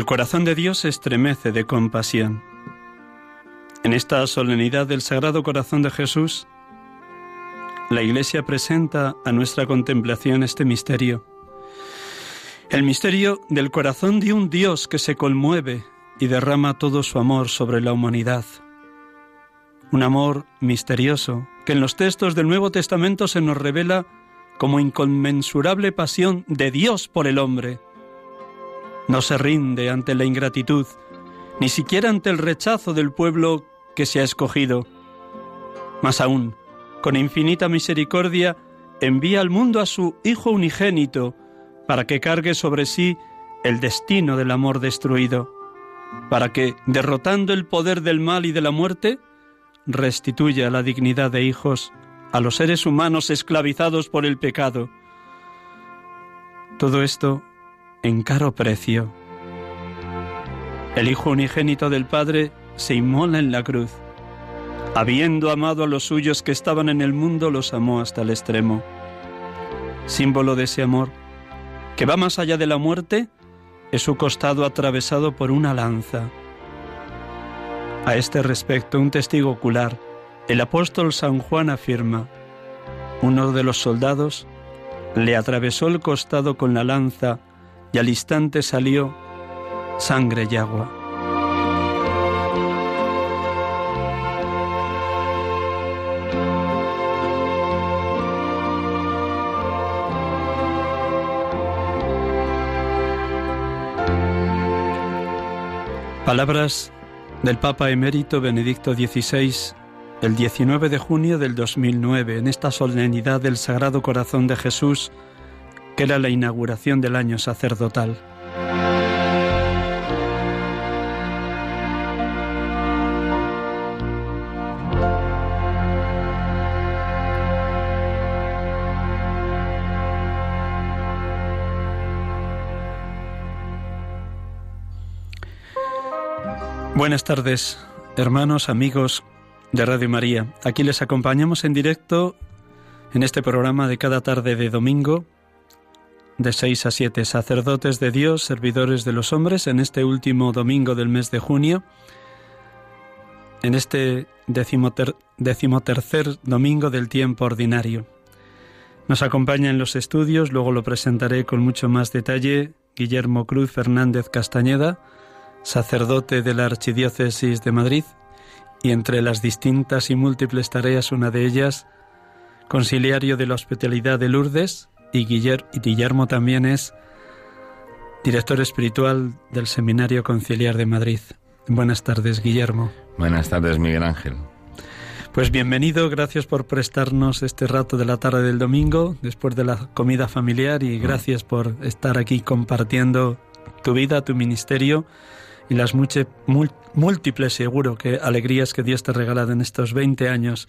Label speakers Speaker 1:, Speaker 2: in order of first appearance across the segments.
Speaker 1: El
Speaker 2: corazón de Dios se estremece de compasión. En esta solemnidad del Sagrado Corazón de Jesús, la Iglesia presenta a nuestra contemplación este misterio. El misterio del corazón de un Dios que se conmueve y derrama todo su amor sobre la humanidad. Un amor misterioso que en los textos del Nuevo Testamento se nos revela como inconmensurable pasión de Dios por el hombre no se rinde ante la ingratitud, ni siquiera ante el rechazo del pueblo que se ha escogido. Más aún, con infinita misericordia, envía al mundo a su Hijo unigénito para que cargue sobre sí el destino del amor destruido, para que, derrotando el poder del mal y de la muerte, restituya la dignidad de hijos a los seres humanos esclavizados por el pecado. Todo esto en caro precio. El Hijo unigénito del Padre se inmola en la cruz. Habiendo amado a los suyos que estaban en el mundo, los amó hasta el extremo. Símbolo de ese amor, que va más allá de la muerte, es su costado atravesado por una lanza. A este respecto, un testigo ocular, el apóstol San Juan afirma, uno de los soldados le atravesó el costado con la lanza y al instante salió sangre y agua. Palabras del Papa emérito Benedicto XVI el 19 de junio del 2009 en esta solemnidad del Sagrado Corazón de Jesús que era la inauguración del año sacerdotal. Buenas tardes, hermanos, amigos de Radio María. Aquí les acompañamos en directo en este programa de cada tarde de domingo de 6 a 7, sacerdotes de Dios, servidores de los hombres, en este último domingo del mes de junio, en este decimotercer domingo del tiempo ordinario. Nos acompaña en los estudios, luego lo presentaré con mucho más detalle, Guillermo Cruz Fernández Castañeda, sacerdote de la Archidiócesis de Madrid, y entre las distintas y múltiples tareas, una de ellas, conciliario de la Hospitalidad de Lourdes, y Guillermo también es director espiritual del Seminario Conciliar de Madrid. Buenas tardes, Guillermo.
Speaker 3: Buenas tardes, Miguel Ángel.
Speaker 2: Pues bienvenido, gracias por prestarnos este rato de la tarde del domingo, después de la comida familiar, y gracias por estar aquí compartiendo tu vida, tu ministerio y las múltiples, seguro, que alegrías que Dios te ha regalado en estos 20 años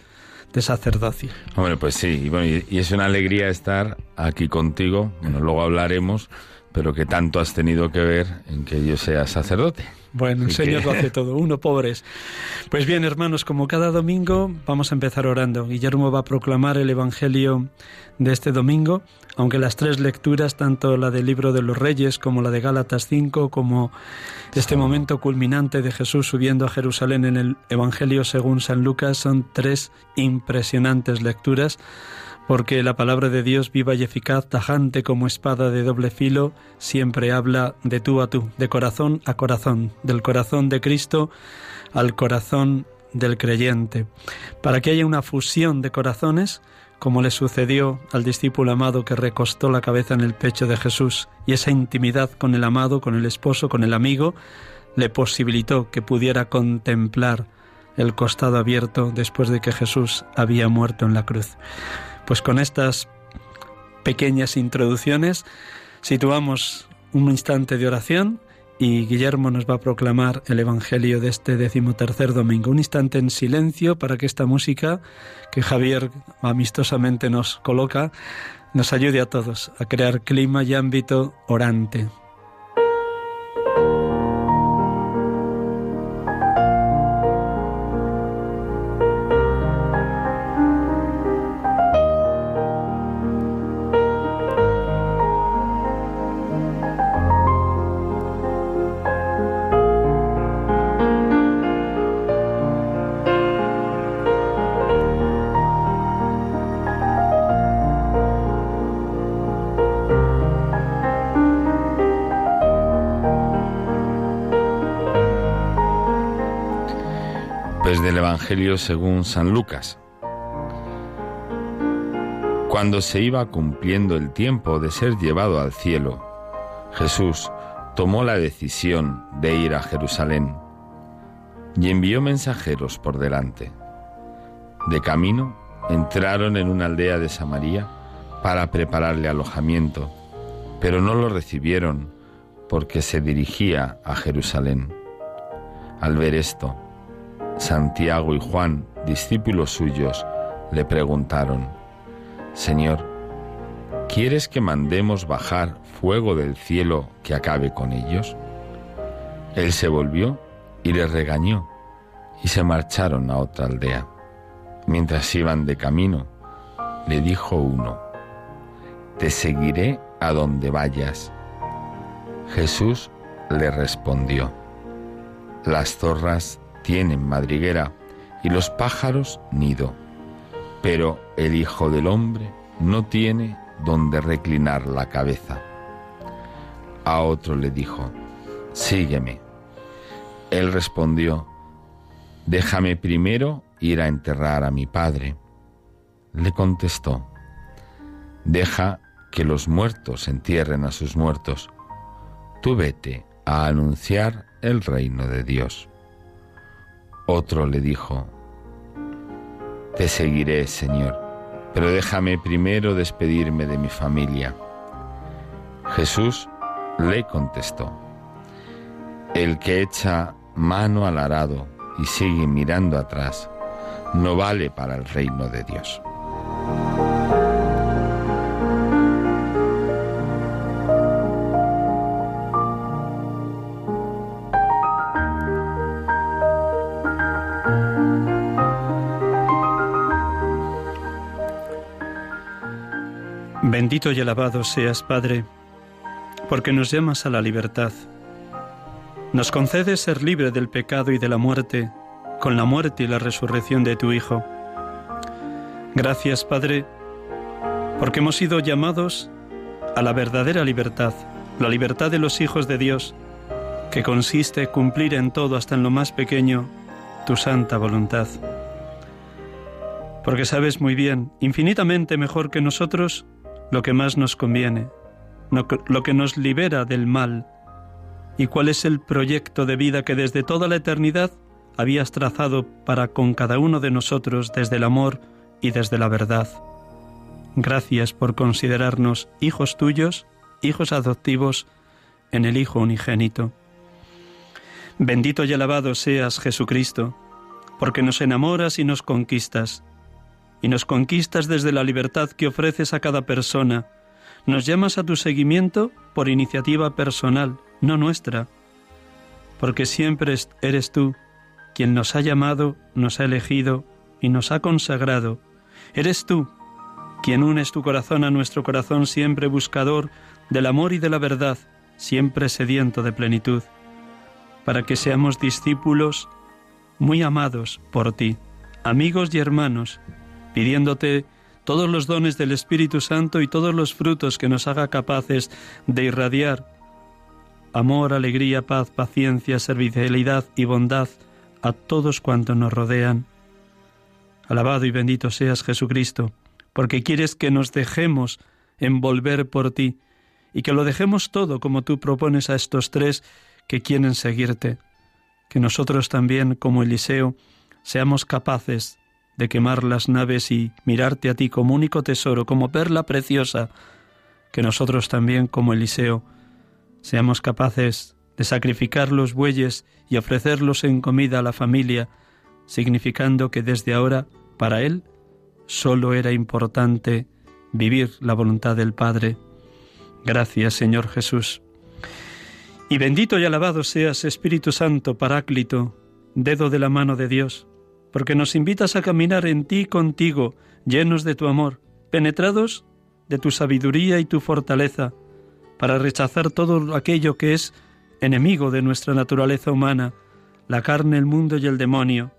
Speaker 2: de sacerdocio.
Speaker 3: Hombre, pues sí, y, bueno, y es una alegría estar aquí contigo, bueno, luego hablaremos, pero que tanto has tenido que ver en que yo sea sacerdote.
Speaker 2: Bueno, el Señor lo hace todo, uno pobres. Pues bien, hermanos, como cada domingo, vamos a empezar orando. Guillermo va a proclamar el Evangelio de este domingo, aunque las tres lecturas, tanto la del libro de los Reyes como la de Gálatas 5, como este momento culminante de Jesús subiendo a Jerusalén en el Evangelio según San Lucas, son tres impresionantes lecturas porque la palabra de Dios viva y eficaz, tajante como espada de doble filo, siempre habla de tú a tú, de corazón a corazón, del corazón de Cristo al corazón del creyente, para que haya una fusión de corazones, como le sucedió al discípulo amado que recostó la cabeza en el pecho de Jesús, y esa intimidad con el amado, con el esposo, con el amigo, le posibilitó que pudiera contemplar el costado abierto después de que Jesús había muerto en la cruz. Pues con estas pequeñas introducciones situamos un instante de oración y Guillermo nos va a proclamar el Evangelio de este decimotercer domingo. Un instante en silencio para que esta música que Javier amistosamente nos coloca nos ayude a todos a crear clima y ámbito orante.
Speaker 3: Evangelio según San Lucas. Cuando se iba cumpliendo el tiempo de ser llevado al cielo, Jesús tomó la decisión de ir a Jerusalén y envió mensajeros por delante. De camino entraron en una aldea de Samaria para prepararle alojamiento, pero no lo recibieron porque se dirigía a Jerusalén. Al ver esto, Santiago y Juan, discípulos suyos, le preguntaron, Señor, ¿quieres que mandemos bajar fuego del cielo que acabe con ellos? Él se volvió y les regañó y se marcharon a otra aldea. Mientras iban de camino, le dijo uno, Te seguiré a donde vayas. Jesús le respondió, Las zorras tienen madriguera y los pájaros nido, pero el Hijo del Hombre no tiene donde reclinar la cabeza. A otro le dijo, sígueme. Él respondió, déjame primero ir a enterrar a mi padre. Le contestó, deja que los muertos entierren a sus muertos. Tú vete a anunciar el reino de Dios. Otro le dijo, Te seguiré, Señor, pero déjame primero despedirme de mi familia. Jesús le contestó, El que echa mano al arado y sigue mirando atrás, no vale para el reino de Dios.
Speaker 2: Bendito y alabado seas, Padre, porque nos llamas a la libertad. Nos concedes ser libre del pecado y de la muerte, con la muerte y la resurrección de tu Hijo. Gracias, Padre, porque hemos sido llamados a la verdadera libertad, la libertad de los hijos de Dios, que consiste en cumplir en todo, hasta en lo más pequeño, tu santa voluntad. porque sabes muy bien, infinitamente mejor que nosotros, lo que más nos conviene, lo que nos libera del mal, y cuál es el proyecto de vida que desde toda la eternidad habías trazado para con cada uno de nosotros desde el amor y desde la verdad. Gracias por considerarnos hijos tuyos, hijos adoptivos en el Hijo unigénito. Bendito y alabado seas Jesucristo, porque nos enamoras y nos conquistas, y nos conquistas desde la libertad que ofreces a cada persona, nos llamas a tu seguimiento por iniciativa personal, no nuestra, porque siempre eres tú quien nos ha llamado, nos ha elegido y nos ha consagrado. Eres tú quien unes tu corazón a nuestro corazón siempre buscador del amor y de la verdad, siempre sediento de plenitud, para que seamos discípulos muy amados por ti, amigos y hermanos, pidiéndote todos los dones del Espíritu Santo y todos los frutos que nos haga capaces de irradiar amor, alegría, paz, paciencia, servicialidad y bondad a todos cuantos nos rodean. Alabado y bendito seas Jesucristo, porque quieres que nos dejemos envolver por ti y que lo dejemos todo como tú propones a estos tres que quieren seguirte, que nosotros también, como Eliseo, seamos capaces de quemar las naves y mirarte a ti como único tesoro, como perla preciosa, que nosotros también, como Eliseo, seamos capaces de sacrificar los bueyes y ofrecerlos en comida a la familia, significando que desde ahora, para él, solo era importante vivir la voluntad del Padre. Gracias, Señor Jesús. Y bendito y alabado seas, Espíritu Santo, Paráclito, dedo de la mano de Dios, porque nos invitas a caminar en ti contigo, llenos de tu amor, penetrados de tu sabiduría y tu fortaleza, para rechazar todo aquello que es enemigo de nuestra naturaleza humana, la carne, el mundo y el demonio,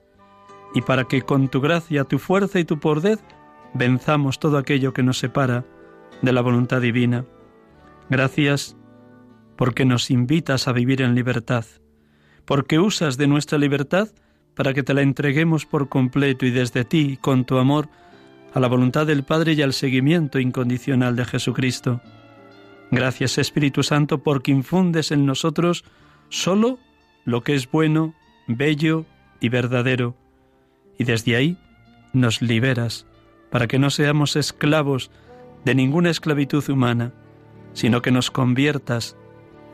Speaker 2: y para que con tu gracia, tu fuerza y tu poder venzamos todo aquello que nos separa de la voluntad divina. Gracias porque nos invitas a vivir en libertad, porque usas de nuestra libertad para que te la entreguemos por completo y desde ti, con tu amor, a la voluntad del Padre y al seguimiento incondicional de Jesucristo. Gracias Espíritu Santo porque infundes en nosotros solo lo que es bueno, bello y verdadero, y desde ahí nos liberas para que no seamos esclavos de ninguna esclavitud humana, sino que nos conviertas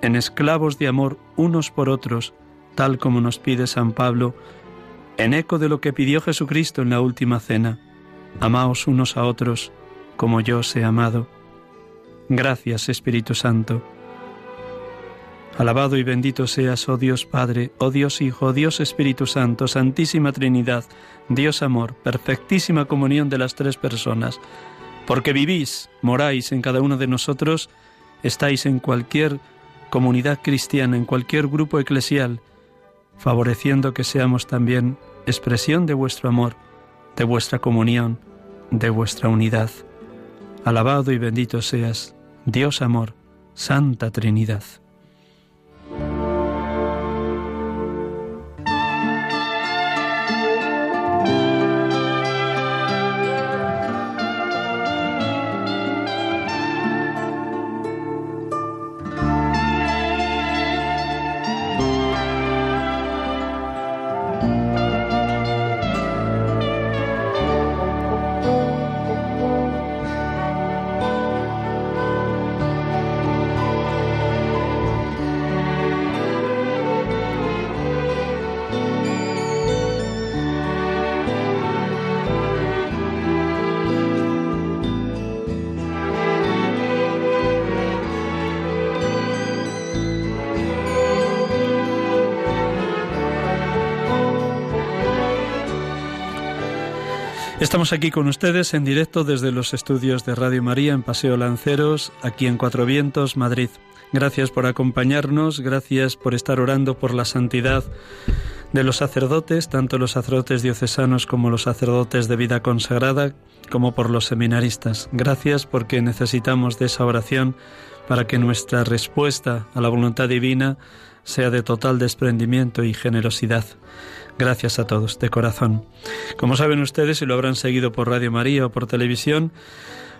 Speaker 2: en esclavos de amor unos por otros, tal como nos pide San Pablo, en eco de lo que pidió Jesucristo en la última cena. Amaos unos a otros como yo os he amado. Gracias Espíritu Santo. Alabado y bendito seas, oh Dios Padre, oh Dios Hijo, oh Dios Espíritu Santo, Santísima Trinidad, Dios Amor, perfectísima comunión de las tres personas, porque vivís, moráis en cada uno de nosotros, estáis en cualquier comunidad cristiana, en cualquier grupo eclesial, favoreciendo que seamos también expresión de vuestro amor, de vuestra comunión, de vuestra unidad. Alabado y bendito seas, Dios amor, Santa Trinidad. Estamos aquí con ustedes en directo desde los estudios de Radio María en Paseo Lanceros, aquí en Cuatro Vientos, Madrid. Gracias por acompañarnos, gracias por estar orando por la santidad de los sacerdotes, tanto los sacerdotes diocesanos como los sacerdotes de vida consagrada, como por los seminaristas. Gracias porque necesitamos de esa oración para que nuestra respuesta a la voluntad divina sea de total desprendimiento y generosidad. Gracias a todos, de corazón. Como saben ustedes, y lo habrán seguido por Radio María o por televisión,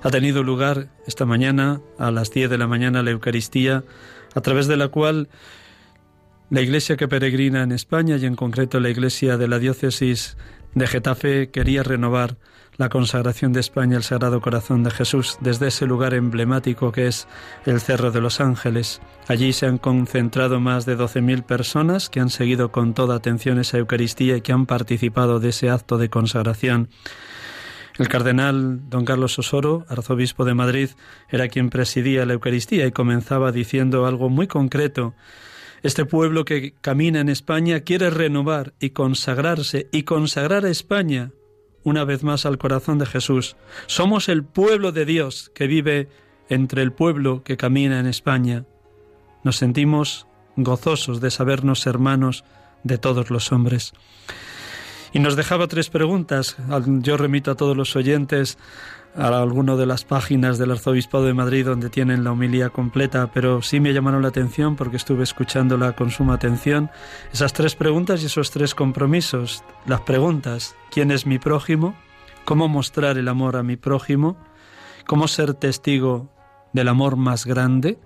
Speaker 2: ha tenido lugar esta mañana a las 10 de la mañana la Eucaristía, a través de la cual la Iglesia que peregrina en España y en concreto la Iglesia de la Diócesis de Getafe quería renovar la consagración de España al Sagrado Corazón de Jesús desde ese lugar emblemático que es el Cerro de los Ángeles. Allí se han concentrado más de 12.000 personas que han seguido con toda atención esa Eucaristía y que han participado de ese acto de consagración. El cardenal don Carlos Osoro, arzobispo de Madrid, era quien presidía la Eucaristía y comenzaba diciendo algo muy concreto. Este pueblo que camina en España quiere renovar y consagrarse y consagrar a España una vez más al corazón de Jesús. Somos el pueblo de Dios que vive entre el pueblo que camina en España. Nos sentimos gozosos de sabernos hermanos de todos los hombres. Y nos dejaba tres preguntas. Yo remito a todos los oyentes a alguna de las páginas del Arzobispado de Madrid donde tienen la homilía completa, pero sí me llamaron la atención porque estuve escuchándola con suma atención. Esas tres preguntas y esos tres compromisos. Las preguntas, ¿quién es mi prójimo? ¿Cómo mostrar el amor a mi prójimo? ¿Cómo ser testigo del amor más grande?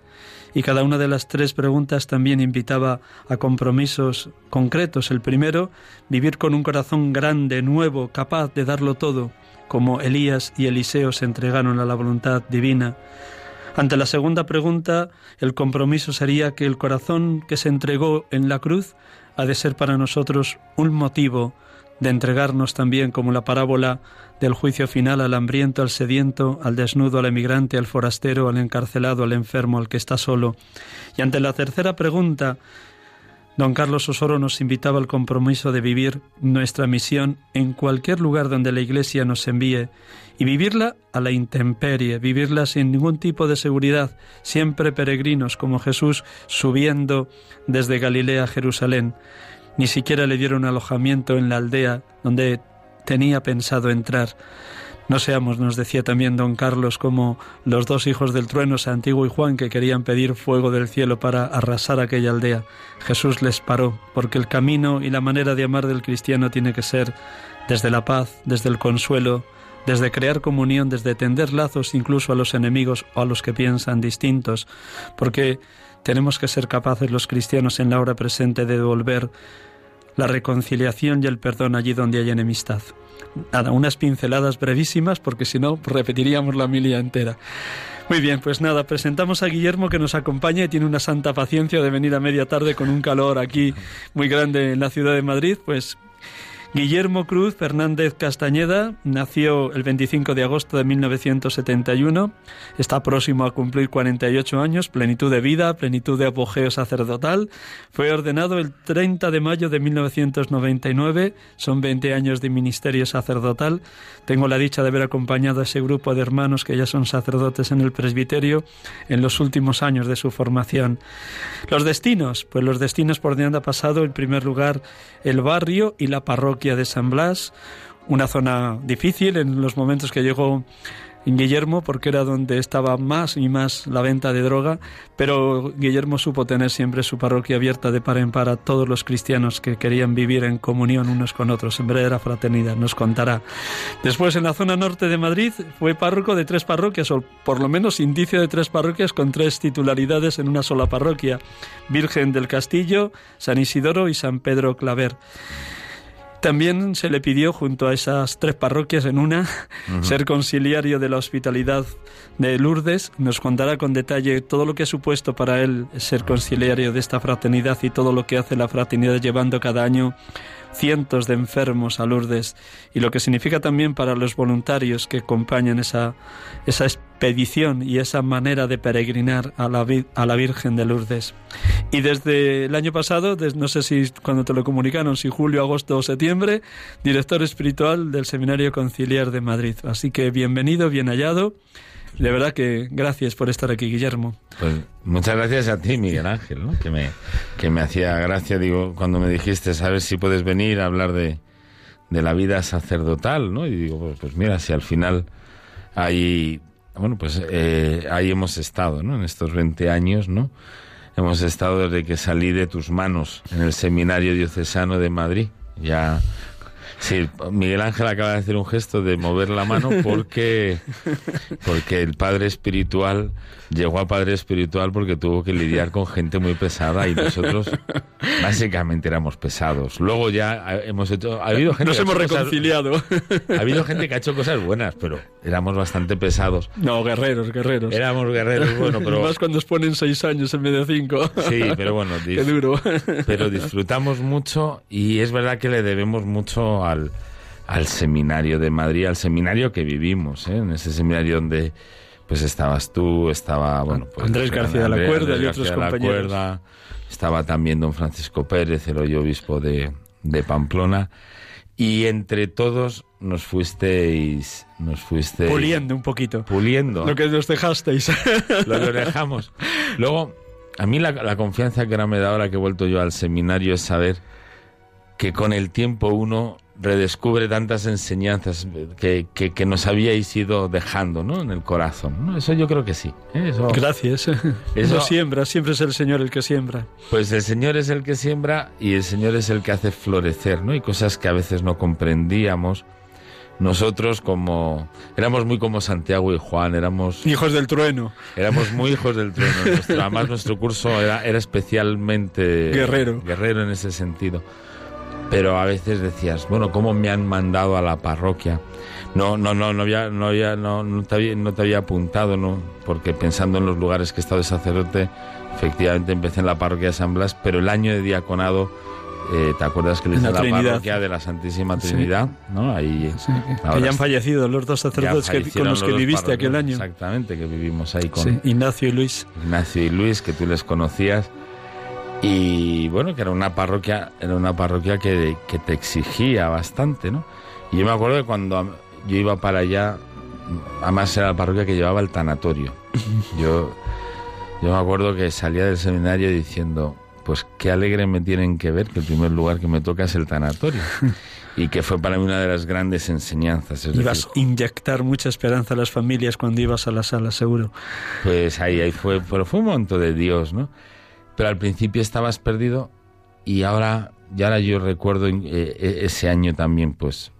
Speaker 2: Y cada una de las tres preguntas también invitaba a compromisos concretos. El primero, vivir con un corazón grande, nuevo, capaz de darlo todo como Elías y Eliseo se entregaron a la voluntad divina. Ante la segunda pregunta, el compromiso sería que el corazón que se entregó en la cruz ha de ser para nosotros un motivo de entregarnos también como la parábola del juicio final al hambriento, al sediento, al desnudo, al emigrante, al forastero, al encarcelado, al enfermo, al que está solo. Y ante la tercera pregunta, Don Carlos Osoro nos invitaba al compromiso de vivir nuestra misión en cualquier lugar donde la Iglesia nos envíe y vivirla a la intemperie, vivirla sin ningún tipo de seguridad, siempre peregrinos como Jesús subiendo desde Galilea a Jerusalén. Ni siquiera le dieron alojamiento en la aldea donde tenía pensado entrar. No seamos, nos decía también don Carlos, como los dos hijos del trueno, Santiago y Juan, que querían pedir fuego del cielo para arrasar aquella aldea. Jesús les paró, porque el camino y la manera de amar del cristiano tiene que ser desde la paz, desde el consuelo, desde crear comunión, desde tender lazos incluso a los enemigos o a los que piensan distintos, porque tenemos que ser capaces los cristianos en la hora presente de devolver la reconciliación y el perdón allí donde hay enemistad. Nada, unas pinceladas brevísimas porque si no repetiríamos la milia entera. Muy bien, pues nada, presentamos a Guillermo que nos acompaña y tiene una santa paciencia de venir a media tarde con un calor aquí muy grande en la ciudad de Madrid, pues Guillermo Cruz Fernández Castañeda nació el 25 de agosto de 1971, está próximo a cumplir 48 años, plenitud de vida, plenitud de apogeo sacerdotal. Fue ordenado el 30 de mayo de 1999, son 20 años de ministerio sacerdotal. Tengo la dicha de haber acompañado a ese grupo de hermanos que ya son sacerdotes en el presbiterio en los últimos años de su formación. Los destinos, pues los destinos por donde ha pasado, en primer lugar, el barrio y la parroquia de San Blas, una zona difícil en los momentos que llegó Guillermo, porque era donde estaba más y más la venta de droga, pero Guillermo supo tener siempre su parroquia abierta de par en par a todos los cristianos que querían vivir en comunión unos con otros, en verdadera fraternidad, nos contará. Después, en la zona norte de Madrid, fue párroco de tres parroquias, o por lo menos indicio de tres parroquias con tres titularidades en una sola parroquia, Virgen del Castillo, San Isidoro y San Pedro Claver. También se le pidió, junto a esas tres parroquias en una, ser conciliario de la hospitalidad de Lourdes. Nos contará con detalle todo lo que ha supuesto para él ser conciliario de esta fraternidad y todo lo que hace la fraternidad llevando cada año cientos de enfermos a Lourdes y lo que significa también para los voluntarios que acompañan esa, esa expedición y esa manera de peregrinar a la, a la Virgen de Lourdes. Y desde el año pasado, no sé si cuando te lo comunicaron, si julio, agosto o septiembre, director espiritual del Seminario Conciliar de Madrid. Así que bienvenido, bien hallado. De verdad que gracias por estar aquí, Guillermo.
Speaker 3: Pues muchas gracias a ti, Miguel Ángel, ¿no? que, me, que me hacía gracia, digo, cuando me dijiste, ¿sabes si puedes venir a hablar de, de la vida sacerdotal? ¿no? Y digo, pues, pues mira, si al final hay, bueno, pues eh, ahí hemos estado, ¿no? En estos 20 años, ¿no? Hemos estado desde que salí de tus manos en el Seminario Diocesano de Madrid. Ya Sí, Miguel Ángel acaba de hacer un gesto de mover la mano porque, porque el padre espiritual llegó a padre espiritual porque tuvo que lidiar con gente muy pesada y nosotros básicamente éramos pesados. Luego ya hemos hecho... Ha habido gente
Speaker 2: Nos hemos reconciliado.
Speaker 3: ha habido gente que ha hecho cosas buenas, pero éramos bastante pesados.
Speaker 2: No, guerreros, guerreros.
Speaker 3: Éramos guerreros, bueno, pero...
Speaker 2: Más cuando os ponen seis años en vez de cinco.
Speaker 3: Sí, pero bueno...
Speaker 2: Qué duro.
Speaker 3: Pero disfrutamos mucho y es verdad que le debemos mucho al, al seminario de Madrid, al seminario que vivimos, ¿eh? en ese seminario donde pues estabas tú, estaba bueno, pues,
Speaker 2: Andrés García de la Cuerda y otros compañeros.
Speaker 3: estaba también don Francisco Pérez, el hoy obispo de, de Pamplona. Y entre todos nos fuisteis, nos fuisteis...
Speaker 2: Puliendo un poquito.
Speaker 3: Puliendo.
Speaker 2: Lo que nos dejasteis.
Speaker 3: Lo que dejamos. Luego, a mí la, la confianza que ahora me da ahora que he vuelto yo al seminario es saber que con el tiempo uno redescubre tantas enseñanzas que, que, nos habíais ido dejando ¿no? en el corazón. Eso yo creo que sí. ¿eh? Eso,
Speaker 2: Gracias. Eso siembra, siempre es el Señor el que siembra.
Speaker 3: Pues el Señor es el que siembra y el Señor es el que hace florecer, ¿no? Y cosas que a veces no comprendíamos. Nosotros como éramos muy como Santiago y Juan, éramos
Speaker 2: hijos del trueno.
Speaker 3: Éramos muy hijos del trueno. además nuestro curso era, era especialmente
Speaker 2: guerrero.
Speaker 3: Guerrero en ese sentido pero a veces decías, bueno, ¿cómo me han mandado a la parroquia? No, no, no, no había, no había, no, no te había, no te había apuntado, ¿no? Porque pensando en los lugares que he estado de sacerdote, efectivamente empecé en la parroquia de San Blas, pero el año de diaconado, eh, ¿te acuerdas que le hice la, la parroquia de la Santísima Trinidad? ¿no? Ahí,
Speaker 2: sí, que ya han fallecido los dos sacerdotes que, con los, que viviste aquel año.
Speaker 3: Exactamente, que vivimos ahí con
Speaker 2: Ignacio y Luis.
Speaker 3: Ignacio y Luis, que tú les conocías. Y bueno, que era una parroquia, era una parroquia que, que te exigía bastante, ¿no? Y yo me acuerdo que cuando yo iba para allá, además era la parroquia que llevaba el tanatorio. Yo, yo me acuerdo que salía del seminario diciendo, pues qué alegre me tienen que ver que el primer lugar que me toca es el tanatorio. y que fue para mí una de las grandes enseñanzas.
Speaker 2: ibas a inyectar mucha esperanza a las familias cuando ibas a la sala, seguro.
Speaker 3: Pues ahí, ahí fue, pero fue un monto de Dios, ¿no? Pero al principio estabas perdido y ahora, ya ahora yo recuerdo eh, e, ese año también, pues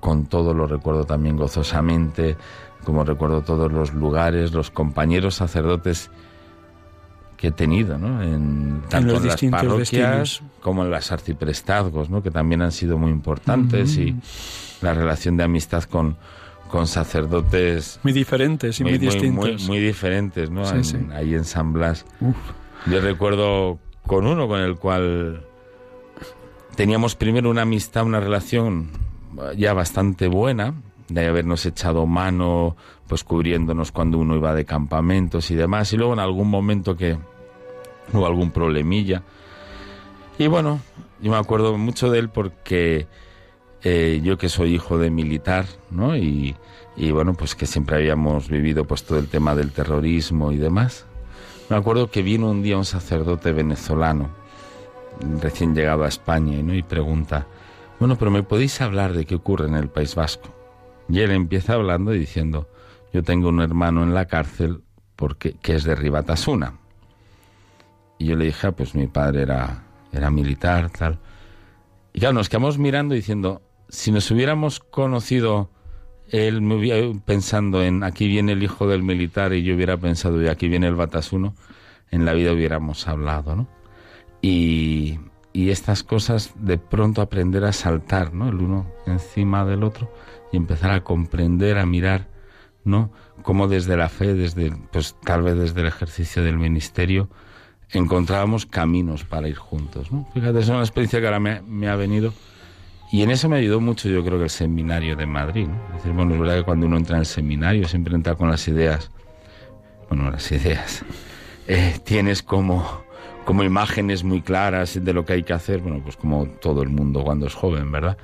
Speaker 3: con todo lo recuerdo también gozosamente, como recuerdo todos los lugares, los compañeros sacerdotes que he tenido, ¿no? En, tanto en, las parroquias como en las arciprestazgos, ¿no? Que también han sido muy importantes y la relación de amistad con, con sacerdotes
Speaker 2: muy diferentes y muy, distintos,
Speaker 3: muy, diferentes, ¿no? Ahí en San Blas. Yo recuerdo con uno con el cual teníamos primero una amistad, una relación ya bastante buena, de habernos echado mano, pues cubriéndonos cuando uno iba de campamentos y demás, y luego en algún momento que hubo algún problemilla. Y bueno, yo me acuerdo mucho de él porque eh, yo que soy hijo de militar, ¿no? Y, y bueno, pues que siempre habíamos vivido pues todo el tema del terrorismo y demás. Me acuerdo que vino un día un sacerdote venezolano, recién llegado a España, y pregunta, bueno, pero ¿me podéis hablar de qué ocurre en el País Vasco? Y él empieza hablando diciendo, yo tengo un hermano en la cárcel porque, que es de Ribatasuna. Y yo le dije, ah, pues mi padre era, era militar, tal. Y claro, nos quedamos mirando diciendo, si nos hubiéramos conocido él me hubiera pensando en aquí viene el hijo del militar y yo hubiera pensado y aquí viene el batasuno, en la vida hubiéramos hablado, ¿no? Y, y estas cosas de pronto aprender a saltar, ¿no? El uno encima del otro y empezar a comprender, a mirar, ¿no? Cómo desde la fe, desde, pues tal vez desde el ejercicio del ministerio, encontrábamos caminos para ir juntos, ¿no? Fíjate, es una experiencia que ahora me, me ha venido y en eso me ayudó mucho yo creo que el seminario de Madrid. Es decir, bueno, es verdad que cuando uno entra en el seminario siempre entra con las ideas, bueno, las ideas, eh, tienes como, como imágenes muy claras de lo que hay que hacer, bueno, pues como todo el mundo cuando es joven, ¿verdad?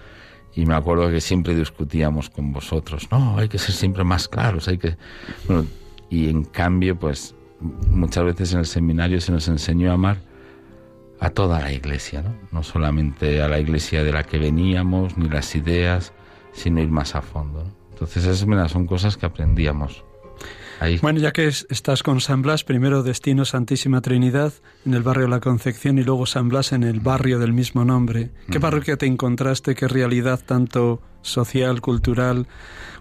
Speaker 3: Y me acuerdo que siempre discutíamos con vosotros, no, hay que ser siempre más claros, hay que... Bueno, y en cambio, pues muchas veces en el seminario se nos enseñó a amar a toda la iglesia, ¿no? no solamente a la iglesia de la que veníamos, ni las ideas, sino ir más a fondo. Entonces esas son cosas que aprendíamos.
Speaker 2: Bueno, ya que estás con San Blas, primero Destino Santísima Trinidad en el barrio La Concepción y luego San Blas en el barrio del mismo nombre. ¿Qué parroquia te encontraste? ¿Qué realidad tanto social, cultural,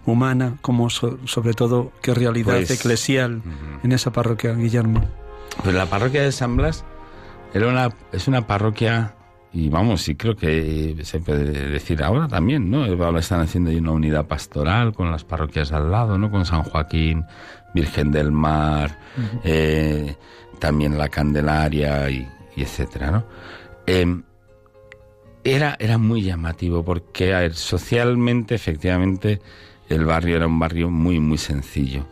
Speaker 2: humana, como sobre todo qué realidad pues, eclesial en esa parroquia, Guillermo?
Speaker 3: Pues la parroquia de San Blas era una, es una parroquia y vamos, sí creo que se puede decir ahora también, ¿no? Ahora están haciendo ahí una unidad pastoral con las parroquias al lado, ¿no? Con San Joaquín, Virgen del Mar, eh, también la Candelaria y, etcétera, ¿no? Em, era, era muy llamativo porque socialmente, efectivamente, el barrio era un barrio muy, muy sencillo.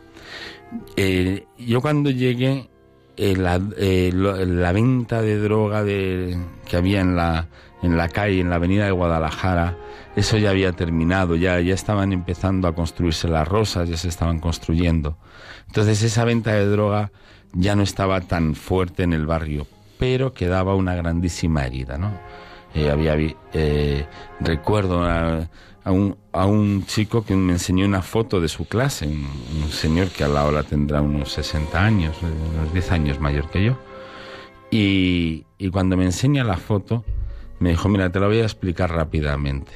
Speaker 3: Eh, yo cuando llegué eh, eh, la, venta de droga de, que había en la, en la calle, en la avenida de Guadalajara, eso ya había terminado, ya, ya estaban empezando a construirse las rosas, ya se estaban construyendo. Entonces esa venta de droga ya no estaba tan fuerte en el barrio, pero quedaba una grandísima herida, ¿no? Eh, había, recuerdo a un, a un chico que me enseñó una foto de su clase, un, señor que lado la tendrá unos 60 años, unos 10 años mayor que yo. Y, y cuando me enseña la foto, me dijo, mira, te lo voy a explicar rápidamente.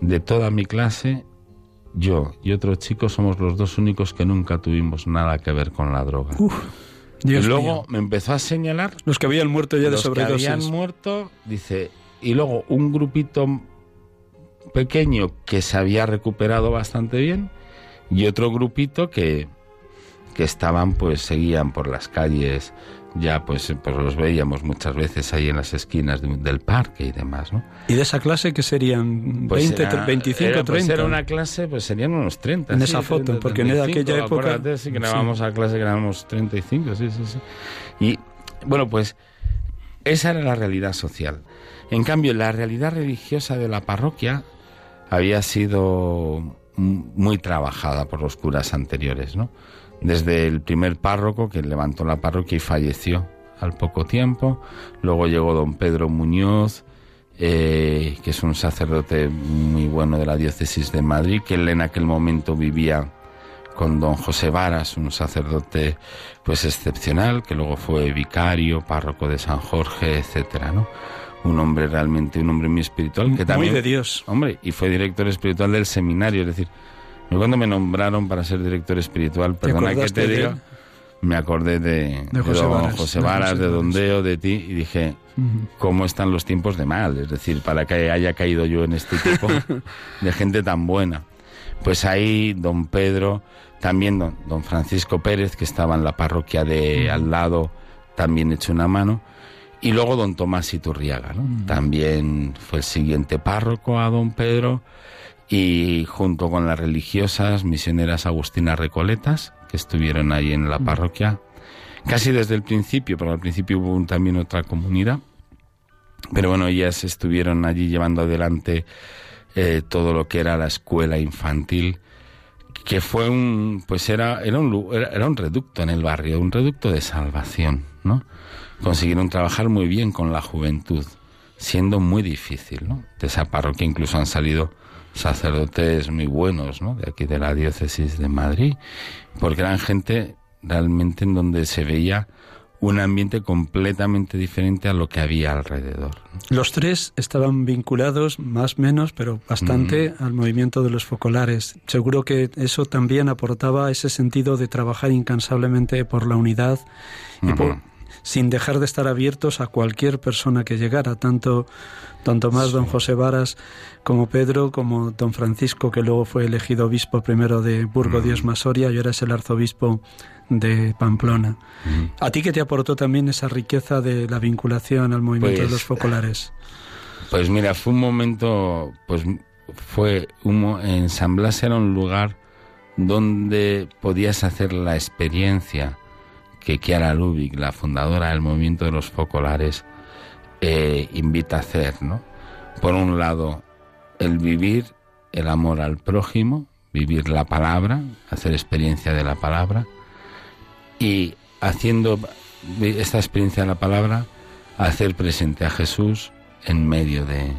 Speaker 3: De toda mi clase, yo y otro chico somos los dos únicos que nunca tuvimos nada que ver con la droga. y luego me empezó a señalar...
Speaker 2: Los que habían muerto ya de sobredosis.
Speaker 3: Los que habían muerto, dice... Y luego un grupito pequeño que se había recuperado bastante bien y otro grupito que, que estaban, pues seguían por las calles, ya pues, pues los veíamos muchas veces ahí en las esquinas del parque y demás, ¿no?
Speaker 2: ¿Y de esa clase que serían? ¿20,
Speaker 3: pues
Speaker 2: 25,
Speaker 3: era,
Speaker 2: 30?
Speaker 3: Pues era una clase, pues serían unos 30.
Speaker 2: En esa foto, porque en aquella época...
Speaker 3: sí que grabamos a clase que éramos 35, sí, sí, sí. Y, bueno, pues esa era la realidad social. En cambio, la realidad religiosa de la parroquia había sido muy trabajada por los curas anteriores, ¿no? Desde el primer párroco que levantó la parroquia y falleció al poco tiempo, luego llegó don Pedro Muñoz, eh, que es un sacerdote muy bueno de la diócesis de Madrid, que él en aquel momento vivía con don José Varas, un sacerdote pues excepcional, que luego fue vicario, párroco de San Jorge, etcétera, ¿no? Un hombre realmente, un hombre muy espiritual. Que también,
Speaker 2: muy de Dios.
Speaker 3: Hombre, y fue director espiritual del seminario. Es decir, yo cuando me nombraron para ser director espiritual, perdona que te diga, me acordé de, José, Varas, José Varas, de, Don Deo, de ti, y dije, ¿cómo están los tiempos de mal? Es decir, para que haya caído yo en este tipo de gente tan buena. Pues ahí don Pedro, también don, don Francisco Pérez, que estaba en la parroquia de al lado, también echó una mano. Y luego don Tomás Iturriaga, ¿no? Mm. También fue el siguiente párroco a don Pedro y junto con las religiosas misioneras agustinas recoletas que estuvieron ahí en la mm. parroquia, casi desde el principio, pero al principio hubo también otra comunidad, pero bueno, ellas estuvieron allí llevando adelante eh, todo lo que era la escuela infantil, que fue un, pues era, era un, era un reducto en el barrio, un reducto de salvación, ¿no? Consiguieron trabajar muy bien con la juventud, siendo muy difícil, ¿no? De esa parroquia incluso han salido sacerdotes muy buenos, ¿no? De aquí de la diócesis de Madrid, porque eran gente realmente en donde se veía un ambiente completamente diferente a lo que había alrededor.
Speaker 2: Los tres estaban vinculados, más o menos, pero bastante, al movimiento de los focolares. Seguro que eso también aportaba ese sentido de trabajar incansablemente por la unidad y por, sin dejar de estar abiertos a cualquier persona que llegara, tanto don Tomás, don José Varas, como Pedro, como don Francisco, que luego fue elegido obispo primero de Burgo Dios Masoria y ahora es el arzobispo de Pamplona. ¿A ti qué te aportó también esa riqueza de la vinculación al movimiento de pues, los focolares?
Speaker 3: Pues mira, fue un momento, pues fue un, en San Blas era un lugar donde podías hacer la experiencia que Chiara Lubick, la fundadora del movimiento de los focolares, eh, invita a hacer, ¿no? Por un lado, el vivir el amor al prójimo, vivir la palabra, hacer experiencia de la palabra, y haciendo esta experiencia de la palabra, hacer presente a Jesús en medio de,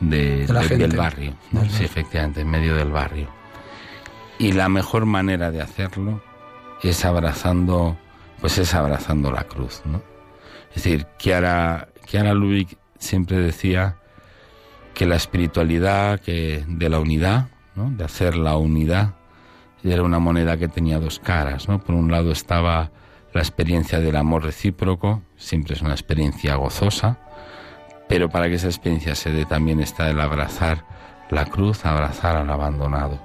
Speaker 3: del barrio, sí, efectivamente, en medio del barrio. Y la mejor manera de hacerlo es abrazando, pues es abrazando la cruz, ¿no? Es decir, Kiara, Kiara Lubick siempre decía que la espiritualidad que de la unidad, ¿no? de hacer la unidad, era una moneda que tenía dos caras, ¿no? Por un lado estaba la experiencia del amor recíproco, siempre es una experiencia gozosa, pero para que esa experiencia se dé también está el abrazar la cruz, abrazar al abandonado.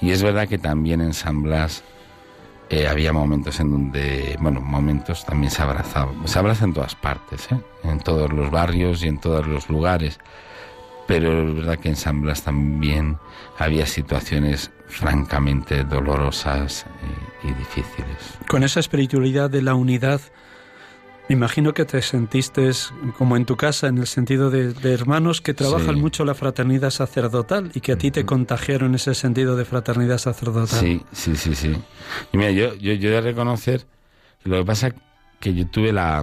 Speaker 3: Y es verdad que también en San Blas eh, había momentos en donde, bueno, momentos también se abrazaba. Se abraza en todas partes, ¿eh? en todos los barrios y en todos los lugares. Pero es verdad que en San Blas también había situaciones francamente dolorosas y, y difíciles.
Speaker 2: Con esa espiritualidad de la unidad, imagino que te sentiste como en tu casa, en el sentido de, de hermanos que trabajan
Speaker 3: Sí.
Speaker 2: mucho la fraternidad sacerdotal y que a ti te contagiaron ese sentido de fraternidad sacerdotal.
Speaker 3: Sí, sí, sí, sí. Y mira, yo, yo, yo he de reconocer lo que pasa que yo tuve la,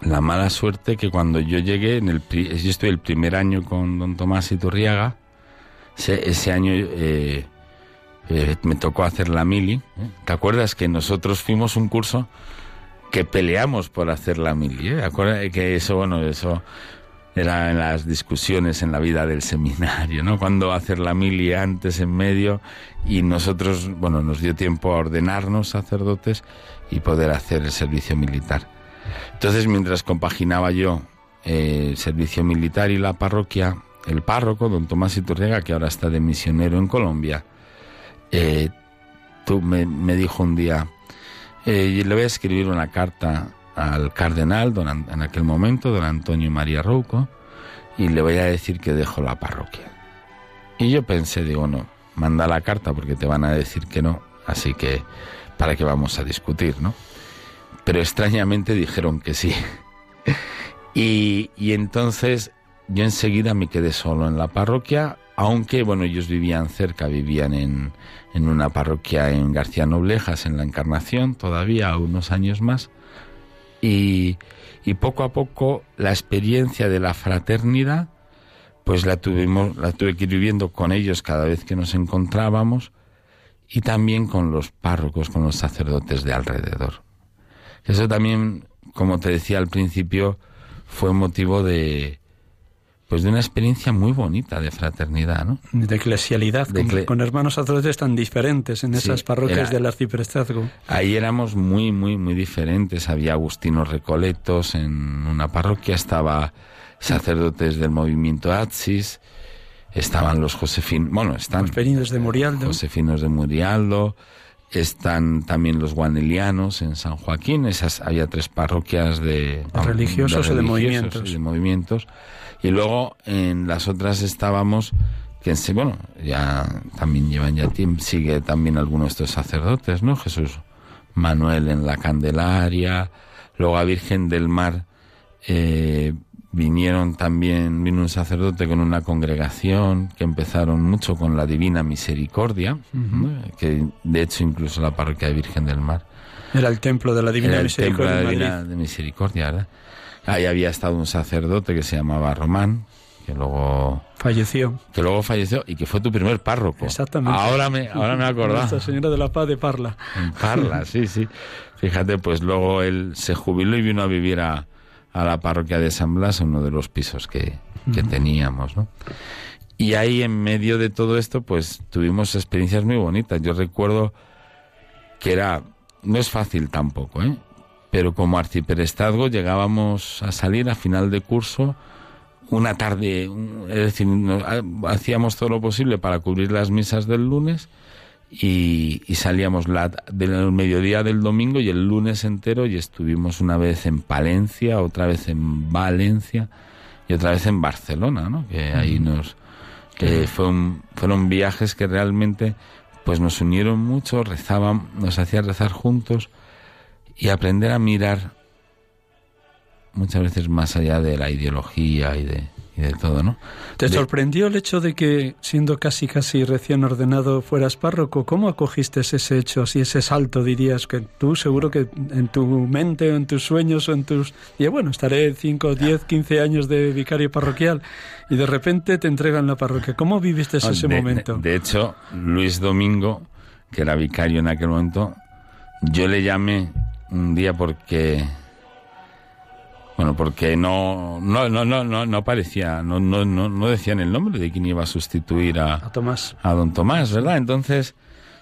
Speaker 3: la mala suerte que cuando yo llegué, en el, yo estuve el primer año con don Tomás Iturriaga, ese, ese año eh, eh, me tocó hacer la mili. ¿eh? ¿Te acuerdas que nosotros fuimos un curso que peleamos por hacer la mili? ¿eh? Que eso, bueno, eso era en las discusiones en la vida del seminario, ¿no? Cuando hacer la mili antes, en medio, y nosotros, bueno, nos dio tiempo a ordenarnos sacerdotes y poder hacer el servicio militar. Entonces, mientras compaginaba yo eh, el servicio militar y la parroquia, el párroco, don Tomás Iturriaga, que ahora está de misionero en Colombia, eh, tú me, me dijo un día, eh, le voy a escribir una carta al cardenal don en aquel momento, don Antonio María Rouco, y le voy a decir que dejo la parroquia. Y yo pensé, digo, no, manda la carta porque te van a decir que no, así que para qué vamos a discutir, ¿no? Pero extrañamente dijeron que sí. y, y entonces yo enseguida me quedé solo en la parroquia, aunque, bueno, ellos vivían cerca, vivían en, en una parroquia en García Noblejas, en la Encarnación, todavía unos años más. Y, y poco a poco la experiencia de la fraternidad, pues la tuvimos, la tuve que ir viviendo con ellos cada vez que nos encontrábamos y también con los párrocos, con los sacerdotes de alrededor. Eso también, como te decía al principio, fue motivo de pues de una experiencia muy bonita de fraternidad, ¿no?
Speaker 2: De eclesialidad,
Speaker 3: De
Speaker 2: con,
Speaker 3: cle-
Speaker 2: con hermanos sacerdotes tan diferentes en
Speaker 3: Sí,
Speaker 2: esas parroquias
Speaker 3: era-
Speaker 2: del arciprestazgo.
Speaker 3: Ahí éramos muy, muy, muy diferentes. Había agustinos recoletos en una parroquia, estaba sacerdotes del movimiento Atsis, estaban los josefinos, bueno, están
Speaker 2: Los de Morialdo.
Speaker 3: josefinos de Murialdo, están también los guanelianos en San Joaquín, esas había tres parroquias de
Speaker 2: religiosos o de movimientos.
Speaker 3: y de movimientos. Y luego en las otras estábamos que bueno, ya también llevan ya tiempo, sigue también algunos de estos sacerdotes, ¿no? Jesús Manuel en la Candelaria, luego a Virgen del Mar eh, vinieron también, vino un sacerdote con una congregación que empezaron mucho con la Divina Misericordia, ¿no? que de hecho incluso la parroquia de Virgen del Mar
Speaker 2: Era el templo de la Divina
Speaker 3: era el templo
Speaker 2: Misericordia
Speaker 3: de la Divina de Misericordia, ¿verdad? Ahí había estado un sacerdote que se llamaba Román, que luego
Speaker 2: Falleció.
Speaker 3: que luego falleció y que fue tu primer párroco.
Speaker 2: Exactamente.
Speaker 3: Ahora me, ahora me he acordado.
Speaker 2: Nuestra Señora de la Paz de Parla.
Speaker 3: En Parla, sí, sí. Fíjate, pues luego él se jubiló y vino a vivir a, a la parroquia de San Blas, en uno de los pisos que, que teníamos, ¿no? Y ahí en medio de todo esto, pues tuvimos experiencias muy bonitas. Yo recuerdo que era, no es fácil tampoco, ¿eh? Pero como arciprestazgo llegábamos a salir a final de curso una tarde, es decir, hacíamos todo lo posible para cubrir las misas del lunes y, y salíamos la, del mediodía del domingo y el lunes entero y estuvimos una vez en Palencia, otra vez en Valencia y otra vez en Barcelona, ¿no? Que ahí nos que fue un- fueron viajes que realmente pues nos unieron mucho, rezaban, nos hacían rezar juntos y aprender a mirar muchas veces más allá de la ideología y de, y de todo, ¿no?
Speaker 2: ¿Te
Speaker 3: De-
Speaker 2: sorprendió el hecho de que, siendo casi casi recién ordenado, fueras párroco? ¿Cómo acogiste ese hecho, así ese salto, dirías? Que tú seguro que en tu mente o en tus sueños o en tus... Y bueno, estaré 5, 10, 15 años de vicario parroquial y de repente te entregan la parroquia. ¿Cómo viviste ese
Speaker 3: de,
Speaker 2: momento?
Speaker 3: De, de hecho, Luis Domingo, que era vicario en aquel momento, yo le llamé un día porque bueno, porque no no no no no, no aparecía, no, no, no, no decían el nombre de quién iba a sustituir a,
Speaker 2: A Tomás.
Speaker 3: a don Tomás, ¿verdad? Entonces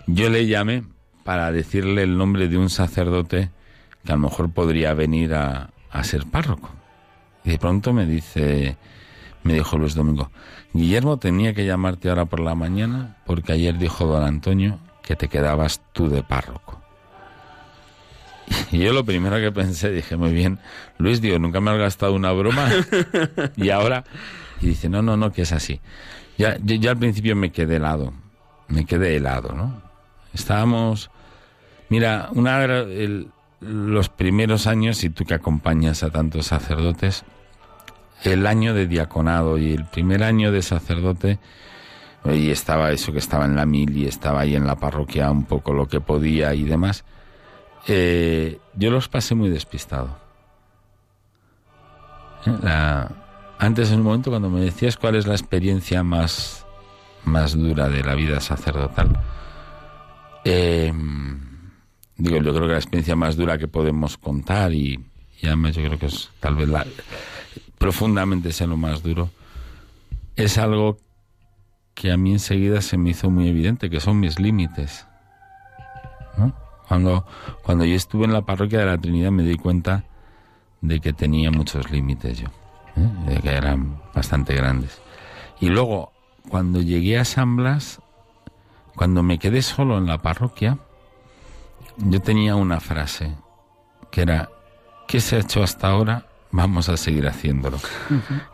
Speaker 3: yo le llamé para decirle el nombre de un sacerdote que a lo mejor podría venir a, a ser párroco. Y de pronto me dice, me dijo Luis Domingo, Guillermo tenía que llamarte ahora por la mañana porque ayer dijo don Antonio que te quedabas tú de párroco. Y yo lo primero que pensé, dije, muy bien, Luis, digo, nunca me has gastado una broma. y ahora, y dice, no, no, no, que es así. Ya, yo, yo al principio me quedé helado, me quedé helado, ¿no? Estábamos, mira, una, el- los primeros años, y tú que acompañas a tantos sacerdotes, el año de diaconado y el primer año de sacerdote, y estaba eso que estaba en la mil y estaba ahí en la parroquia un poco lo que podía y demás, eh, yo los pasé muy despistado. Eh, antes en un momento cuando me decías cuál es la experiencia más, más dura de la vida sacerdotal, eh, digo, yo creo que la experiencia más dura que podemos contar y, y además yo creo que es tal vez la, profundamente sea lo más duro, es algo que a mí enseguida se me hizo muy evidente, que son mis límites. ¿no? Cuando, cuando yo estuve en la parroquia de la Trinidad me di cuenta de que tenía muchos límites yo, ¿eh? de que eran bastante grandes. Y luego, cuando llegué a San Blas, cuando me quedé solo en la parroquia, yo tenía una frase que era, ¿qué se ha hecho hasta ahora? Vamos a seguir haciéndolo.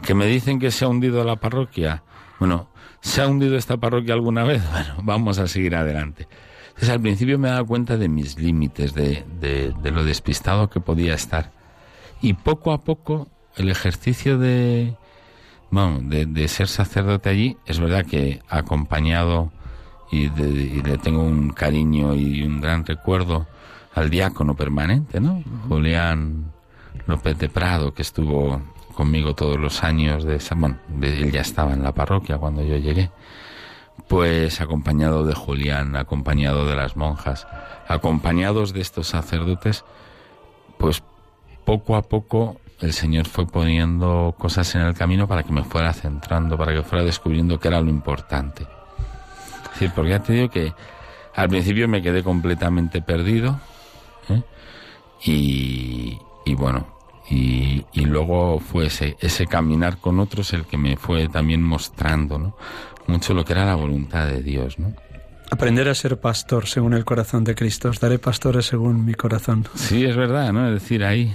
Speaker 3: Que me dicen que se ha hundido la parroquia. Bueno, ¿se ha hundido esta parroquia alguna vez? Bueno, vamos a seguir adelante. Entonces al principio me daba cuenta de mis límites, de, de, de lo despistado que podía estar. Y poco a poco el ejercicio de, bueno, de, de ser sacerdote allí, es verdad que acompañado y, de- y le tengo un cariño y un gran recuerdo al diácono permanente, ¿no? Julián López de Prado, que estuvo conmigo todos los años de bueno, él ya estaba en la parroquia cuando yo llegué, pues acompañado de Julián, acompañado de las monjas, acompañados de estos sacerdotes, pues poco a poco el Señor fue poniendo cosas en el camino para que me fuera centrando, para que fuera descubriendo qué era lo importante. Decir, porque ya te digo que al principio me quedé completamente perdido ¿eh? y, y bueno, y, y luego fue ese, ese caminar con otros el que me fue también mostrando ¿no? Mucho lo que era la voluntad de Dios. ¿no?
Speaker 2: Aprender a ser pastor según el corazón de Cristo. Os daré pastores según mi corazón.
Speaker 3: Sí, es verdad, ¿no? Es decir, ahí,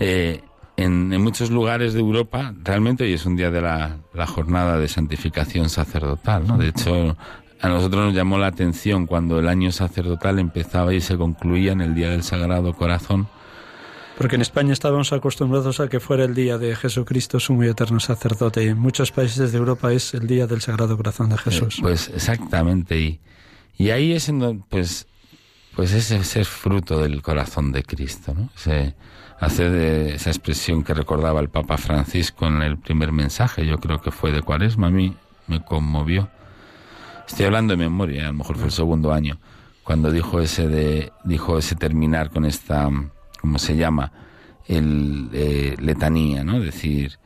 Speaker 3: eh, en, en muchos lugares de Europa, realmente hoy es un día de la, la jornada de santificación sacerdotal, ¿no? De hecho, a nosotros nos llamó la atención cuando el año sacerdotal empezaba y se concluía en el Día del Sagrado Corazón.
Speaker 2: Porque en España estábamos acostumbrados a que fuera el día de Jesucristo, sumo y eterno sacerdote. Y en muchos países de Europa es el día del Sagrado Corazón de Jesús.
Speaker 3: Eh, pues exactamente, y, y ahí es en donde, pues, pues ese ser fruto del corazón de Cristo, ¿no? Ese, hacer esa expresión que recordaba el Papa Francisco en el primer mensaje, yo creo que fue de Cuaresma, a mí me conmovió. Estoy hablando de memoria, a lo mejor fue el segundo año, cuando dijo ese de, dijo ese terminar con esta, ¿cómo se llama? El eh, letanía, ¿no? Decir,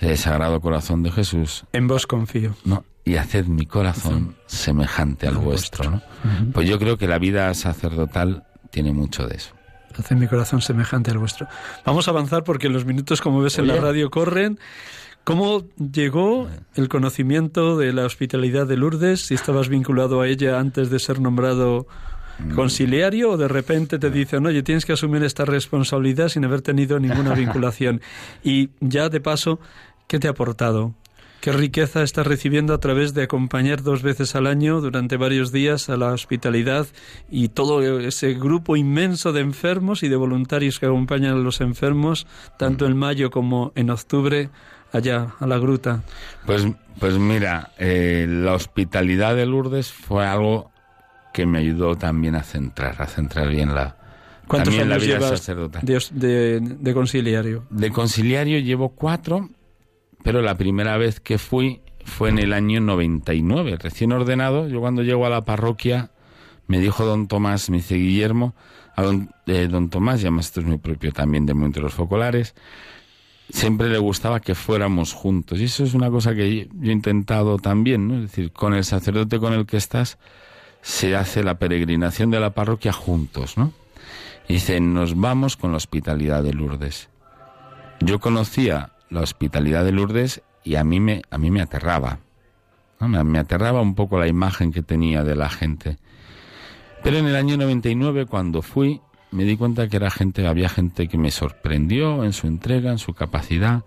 Speaker 3: eh, Sagrado Corazón de Jesús,
Speaker 2: En vos confío.
Speaker 3: ¿no? Y haced mi corazón semejante al
Speaker 2: Al
Speaker 3: vuestro,
Speaker 2: vuestro.
Speaker 3: ¿no? Pues yo creo que la vida sacerdotal tiene mucho de eso.
Speaker 2: Hace mi corazón semejante al vuestro. Vamos a avanzar porque los minutos, como ves en la radio, corren. ¿Cómo llegó el conocimiento de la hospitalidad de Lourdes? Si estabas vinculado a ella antes de ser nombrado conciliario o de repente te dicen, oye, tienes que asumir esta responsabilidad sin haber tenido ninguna vinculación. Y ya de paso, ¿qué te ha aportado? ¿Qué riqueza estás recibiendo a través de acompañar dos veces al año durante varios días a la hospitalidad y todo ese grupo inmenso de enfermos y de voluntarios que acompañan a los enfermos, tanto en mayo como en octubre, allá a la gruta?
Speaker 3: Pues, pues mira, eh, la hospitalidad de Lourdes fue algo que me ayudó también a centrar, a centrar bien la,
Speaker 2: ¿Cuántos
Speaker 3: también la vida
Speaker 2: llevas
Speaker 3: sacerdotal.
Speaker 2: de, de- de conciliario?
Speaker 3: De conciliario llevo cuatro, pero la primera vez que fui fue en el año 99, recién ordenado. Yo cuando llego a la parroquia Me dijo don Tomás, me dice Guillermo, a don, eh, don Tomás, y además esto es muy propio también de los focolares, siempre le gustaba que fuéramos juntos. Y eso es una cosa que yo he intentado también, ¿no? Es decir, con el sacerdote con el que estás, se hace la peregrinación de la parroquia juntos, ¿no? Y dice, nos vamos con la hospitalidad de Lourdes. Yo conocía la hospitalidad de Lourdes y a mí me, a mí me aterraba. Me, me aterraba un poco la imagen que tenía de la gente. Pero en el año 99, cuando fui, me di cuenta que era gente, había gente que me sorprendió en su entrega, en su capacidad,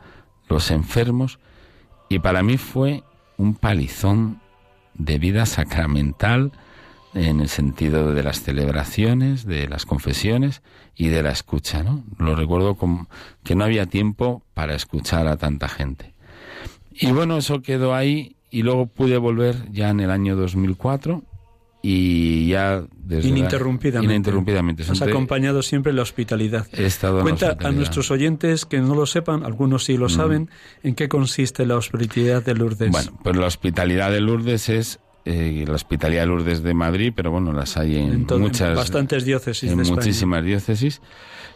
Speaker 3: los enfermos, y para mí fue un palizón de vida sacramental en el sentido de las celebraciones, de las confesiones y de la escucha, ¿no? Lo recuerdo como que no había tiempo para escuchar a tanta gente. Y bueno, eso quedó ahí y luego pude volver ya en el año 2004 y ya
Speaker 2: desde ininterrumpidamente.
Speaker 3: ininterrumpidamente.
Speaker 2: Has acompañado siempre la hospitalidad.
Speaker 3: He estado
Speaker 2: Cuenta a nuestros oyentes que no lo sepan, algunos sí lo mm. saben, en qué consiste la hospitalidad de Lourdes.
Speaker 3: Bueno, pues la hospitalidad de Lourdes es eh, la hospitalidad de Lourdes de Madrid, pero bueno, las hay en, muchas...
Speaker 2: bastantes diócesis
Speaker 3: En muchísimas diócesis.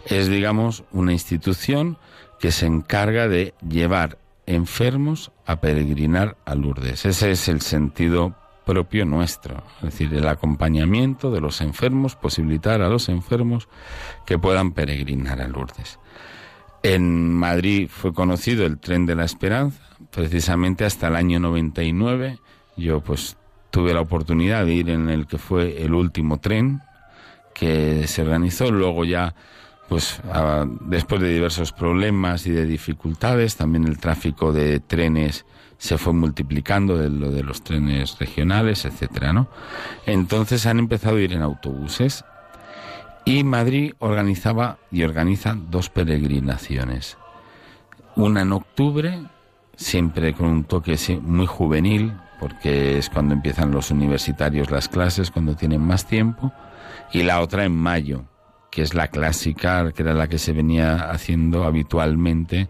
Speaker 3: Es, digamos, una institución que se encarga de llevar enfermos a peregrinar a Lourdes. Ese es el sentido propio nuestro, es decir, el acompañamiento de los enfermos, posibilitar a los enfermos que puedan peregrinar a Lourdes. En Madrid fue conocido el tren de la esperanza, precisamente hasta el año 99. Yo pues tuve la oportunidad de ir en el que fue el último tren que se organizó, luego ya pues después de diversos problemas y de dificultades, también el tráfico de trenes se fue multiplicando de lo de los trenes regionales, etcétera, ¿no? Entonces han empezado a ir en autobuses y Madrid organizaba y organiza dos peregrinaciones. Una en octubre, siempre con un toque muy juvenil, porque es cuando empiezan los universitarios las clases, cuando tienen más tiempo, y la otra en mayo, que es la clásica, que era la que se venía haciendo habitualmente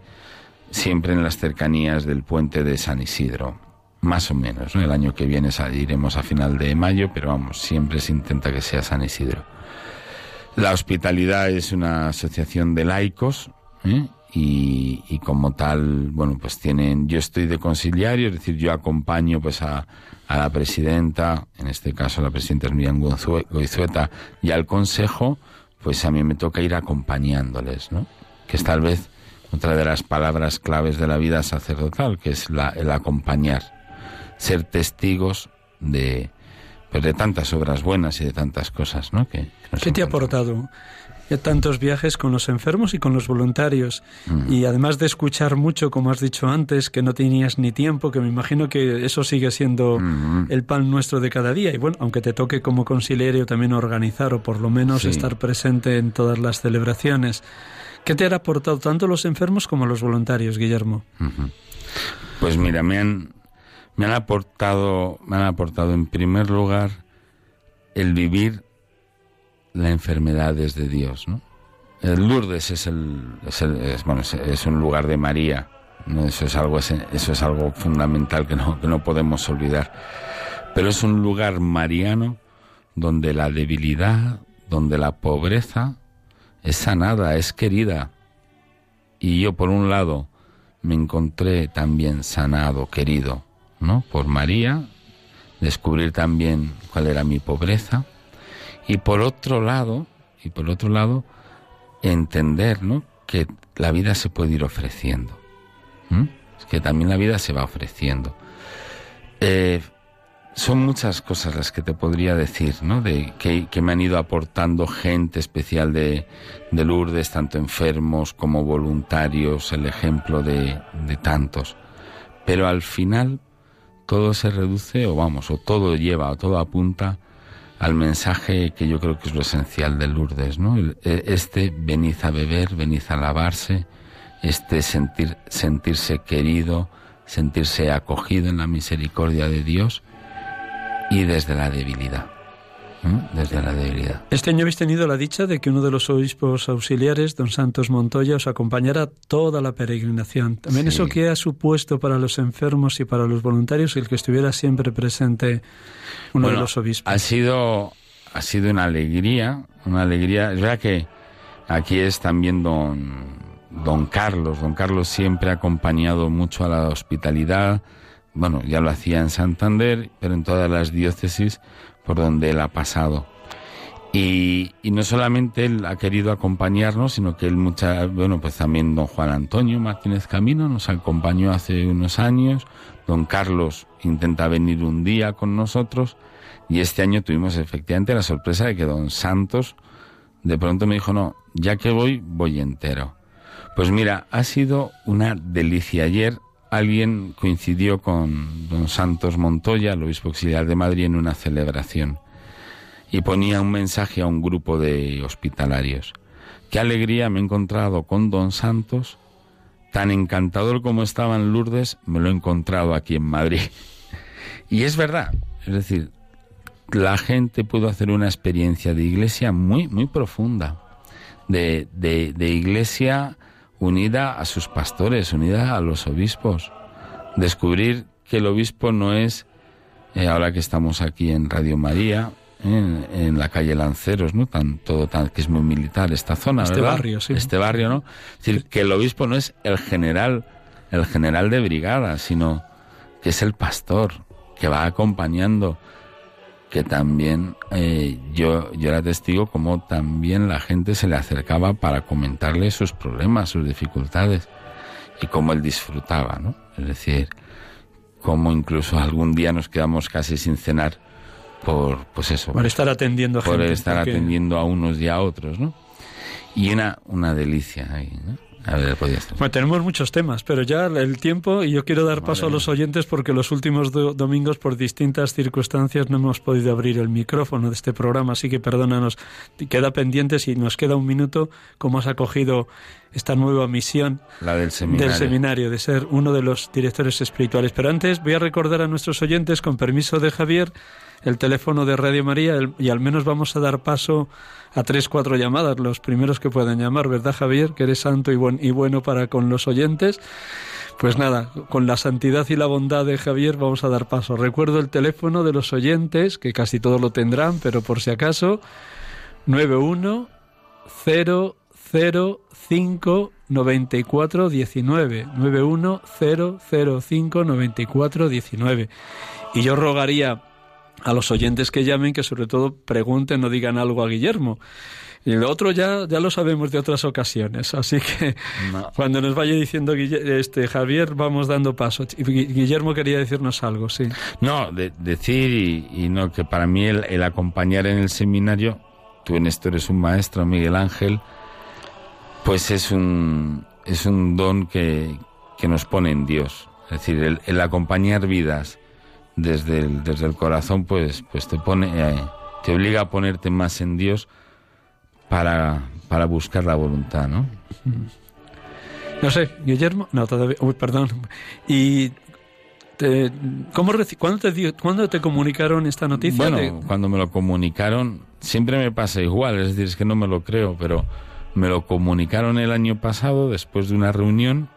Speaker 3: siempre en las cercanías del puente de San Isidro, más o menos. El año que viene iremos a final de mayo, pero vamos, siempre se intenta que sea San Isidro. La hospitalidad es una asociación de laicos ¿eh? Y, como tal, bueno, pues tienen, yo estoy de conciliario, es decir, yo acompaño pues a, a la presidenta, en este caso la presidenta es Miriam Goizueta, y al consejo, pues a mí me toca ir acompañándoles, ¿no? Que es tal vez otra de las palabras claves de la vida sacerdotal, que es la, el acompañar, ser testigos de, pues de tantas obras buenas y de tantas cosas, ¿no? Que,
Speaker 2: ¿Qué te ha aportado? Tantos viajes con los enfermos y con los voluntarios. Mm. Y además de escuchar mucho, como has dicho antes, que no tenías ni tiempo, que me imagino que eso sigue siendo mm-hmm. el pan nuestro de cada día. Y bueno, aunque te toque como conciliario también organizar o por lo menos estar presente en todas las celebraciones. ¿Qué te han aportado tanto los enfermos como los voluntarios, Guillermo?
Speaker 3: Pues mira, me han, me han aportado, me han aportado en primer lugar el vivir la enfermedad desde Dios, ¿no? El Lourdes es el, es, bueno, es, un lugar de María. Eso es algo, eso es algo fundamental que no, que no podemos olvidar. Pero es un lugar mariano donde la debilidad, donde la pobreza es sanada, es querida. Y yo, por un lado, me encontré también sanado, querido, ¿no? Por María, descubrir también cuál era mi pobreza. Y por otro lado, y por otro lado, entender, ¿no? Que la vida se puede ir ofreciendo. Que también la vida se va ofreciendo. Eh, son muchas cosas las que te podría decir, ¿no? De que, me han ido aportando gente especial de, de, Lourdes, tanto enfermos como voluntarios, el ejemplo de, de tantos. Pero al final todo se reduce, o vamos, o todo lleva, o todo apunta al mensaje que yo creo que es lo esencial de Lourdes, ¿no? E, este venid a beber, venid a lavarse, este sentir, sentirse querido, sentirse acogido en la misericordia de Dios y desde la debilidad. Desde la debilidad.
Speaker 2: Este año habéis tenido la dicha de que uno de los obispos auxiliares, don Santos Montoya, os acompañara toda la peregrinación. También eso que ha supuesto para los enfermos y para los voluntarios el que estuviera siempre presente uno de los obispos.
Speaker 3: Ha sido, ha sido una alegría, una alegría. Es verdad que aquí es también don, don Carlos. Don Carlos siempre ha acompañado mucho a la hospitalidad. Bueno, ya lo hacía en Santander, pero en todas las diócesis por donde él ha pasado. Y, y, no solamente él ha querido acompañarnos, sino que él mucha, bueno, pues también don Juan Antonio Martínez Camino nos acompañó hace unos años, don Carlos intenta venir un día con nosotros y este año tuvimos efectivamente la sorpresa de que don Santos de pronto me dijo, no, ya que voy, voy entero. Pues mira, ha sido una delicia. Ayer alguien coincidió con don Santos Montoya, el obispo auxiliar de Madrid, en una celebración y ponía un mensaje a un grupo de hospitalarios. Qué alegría me he encontrado con don Santos, tan encantador como estaba en Lourdes, me lo he encontrado aquí en Madrid. Y es verdad, es decir, la gente pudo hacer una experiencia de iglesia muy, muy profunda, de, de, de iglesia unida a sus pastores, unida a los obispos, descubrir que el obispo no es, eh, ahora que estamos aquí en Radio María, en, la calle Lanceros, ¿no? Tan, todo tan, que es muy militar esta zona,
Speaker 2: este barrio, sí.
Speaker 3: Este barrio, ¿no? Es decir, que el obispo no es el general, el general de brigada, sino que es el pastor, que va acompañando, que también eh, yo, yo era testigo como también la gente se le acercaba para comentarle sus problemas, sus dificultades, y cómo él disfrutaba, ¿no? Es decir, cómo incluso algún día nos quedamos casi sin cenar por pues eso
Speaker 2: por estar atendiendo
Speaker 3: por estar atendiendo a unos y a otros no y una una delicia ahí ¿no? Ver,
Speaker 2: bueno, tenemos muchos temas, pero ya el tiempo, y yo quiero dar paso a los oyentes porque los últimos domingos, por distintas circunstancias, no hemos podido abrir el micrófono de este programa, así que perdónanos, queda pendiente si nos queda un minuto, cómo has acogido esta nueva misión
Speaker 3: La del, seminario.
Speaker 2: del seminario, de ser uno de los directores espirituales. Pero antes voy a recordar a nuestros oyentes, con permiso de Javier, el teléfono de Radio María y al menos vamos a dar paso a tres, cuatro llamadas, los primeros que puedan llamar, ¿verdad Javier? Que eres santo y, buen, y bueno para con los oyentes. Pues nada, con la santidad y la bondad de Javier vamos a dar paso. Recuerdo el teléfono de los oyentes, que casi todos lo tendrán, pero por si acaso, 91 005 94 19 005 94 19 y yo rogaría a los oyentes que llamen que sobre todo pregunten o digan algo a Guillermo. Y lo otro ya, ya lo sabemos de otras ocasiones, así que cuando nos vaya diciendo este Javier vamos dando paso. Guillermo quería decirnos algo, sí.
Speaker 3: No, decir y, no que para mí el, acompañar en el seminario, tú en esto eres un maestro, Miguel Ángel, pues es un es un don que, que nos pone en Dios. Es decir, el acompañar vidas desde el, desde el corazón, pues, pues te pone, eh, te obliga a ponerte más en Dios para, para buscar la voluntad, ¿no?
Speaker 2: No sé, Guillermo, no, todavía, uy, perdón. Y te, ¿cómo ¿cuándo, te, ¿Cuándo te comunicaron esta noticia?
Speaker 3: Bueno, cuando me lo comunicaron, siempre me pasa igual, es decir, es que no me lo creo, pero me lo comunicaron el año pasado después de una reunión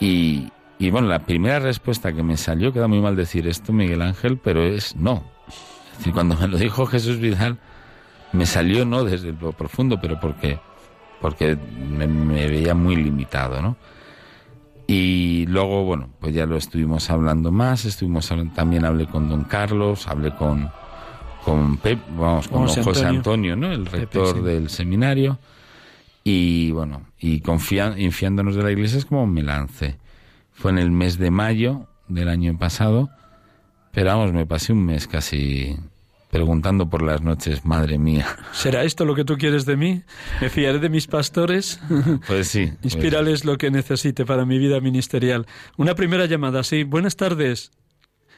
Speaker 3: y, y bueno, la primera respuesta que me salió, queda muy mal decir esto, Miguel Ángel, pero es no. Es decir, cuando me lo dijo Jesús Vidal, me salió no desde lo profundo, pero porque, porque me, veía muy limitado, ¿no? Y luego, bueno, pues ya lo estuvimos hablando más, estuvimos también hablé con don Carlos, hablé con, con Pep, vamos, con José, Antonio. ¿no? El rector del seminario. Y bueno, y confiándonos de la iglesia es como me lancé. Fue en el mes de mayo del año pasado, pero vamos, me pasé un mes casi preguntando por las noches, madre mía.
Speaker 2: ¿Será esto lo que tú quieres de mí? ¿Me fiaré de mis pastores?
Speaker 3: Pues sí.
Speaker 2: Pues Inspírales lo que necesite para mi vida ministerial. Una primera llamada, sí. Buenas tardes.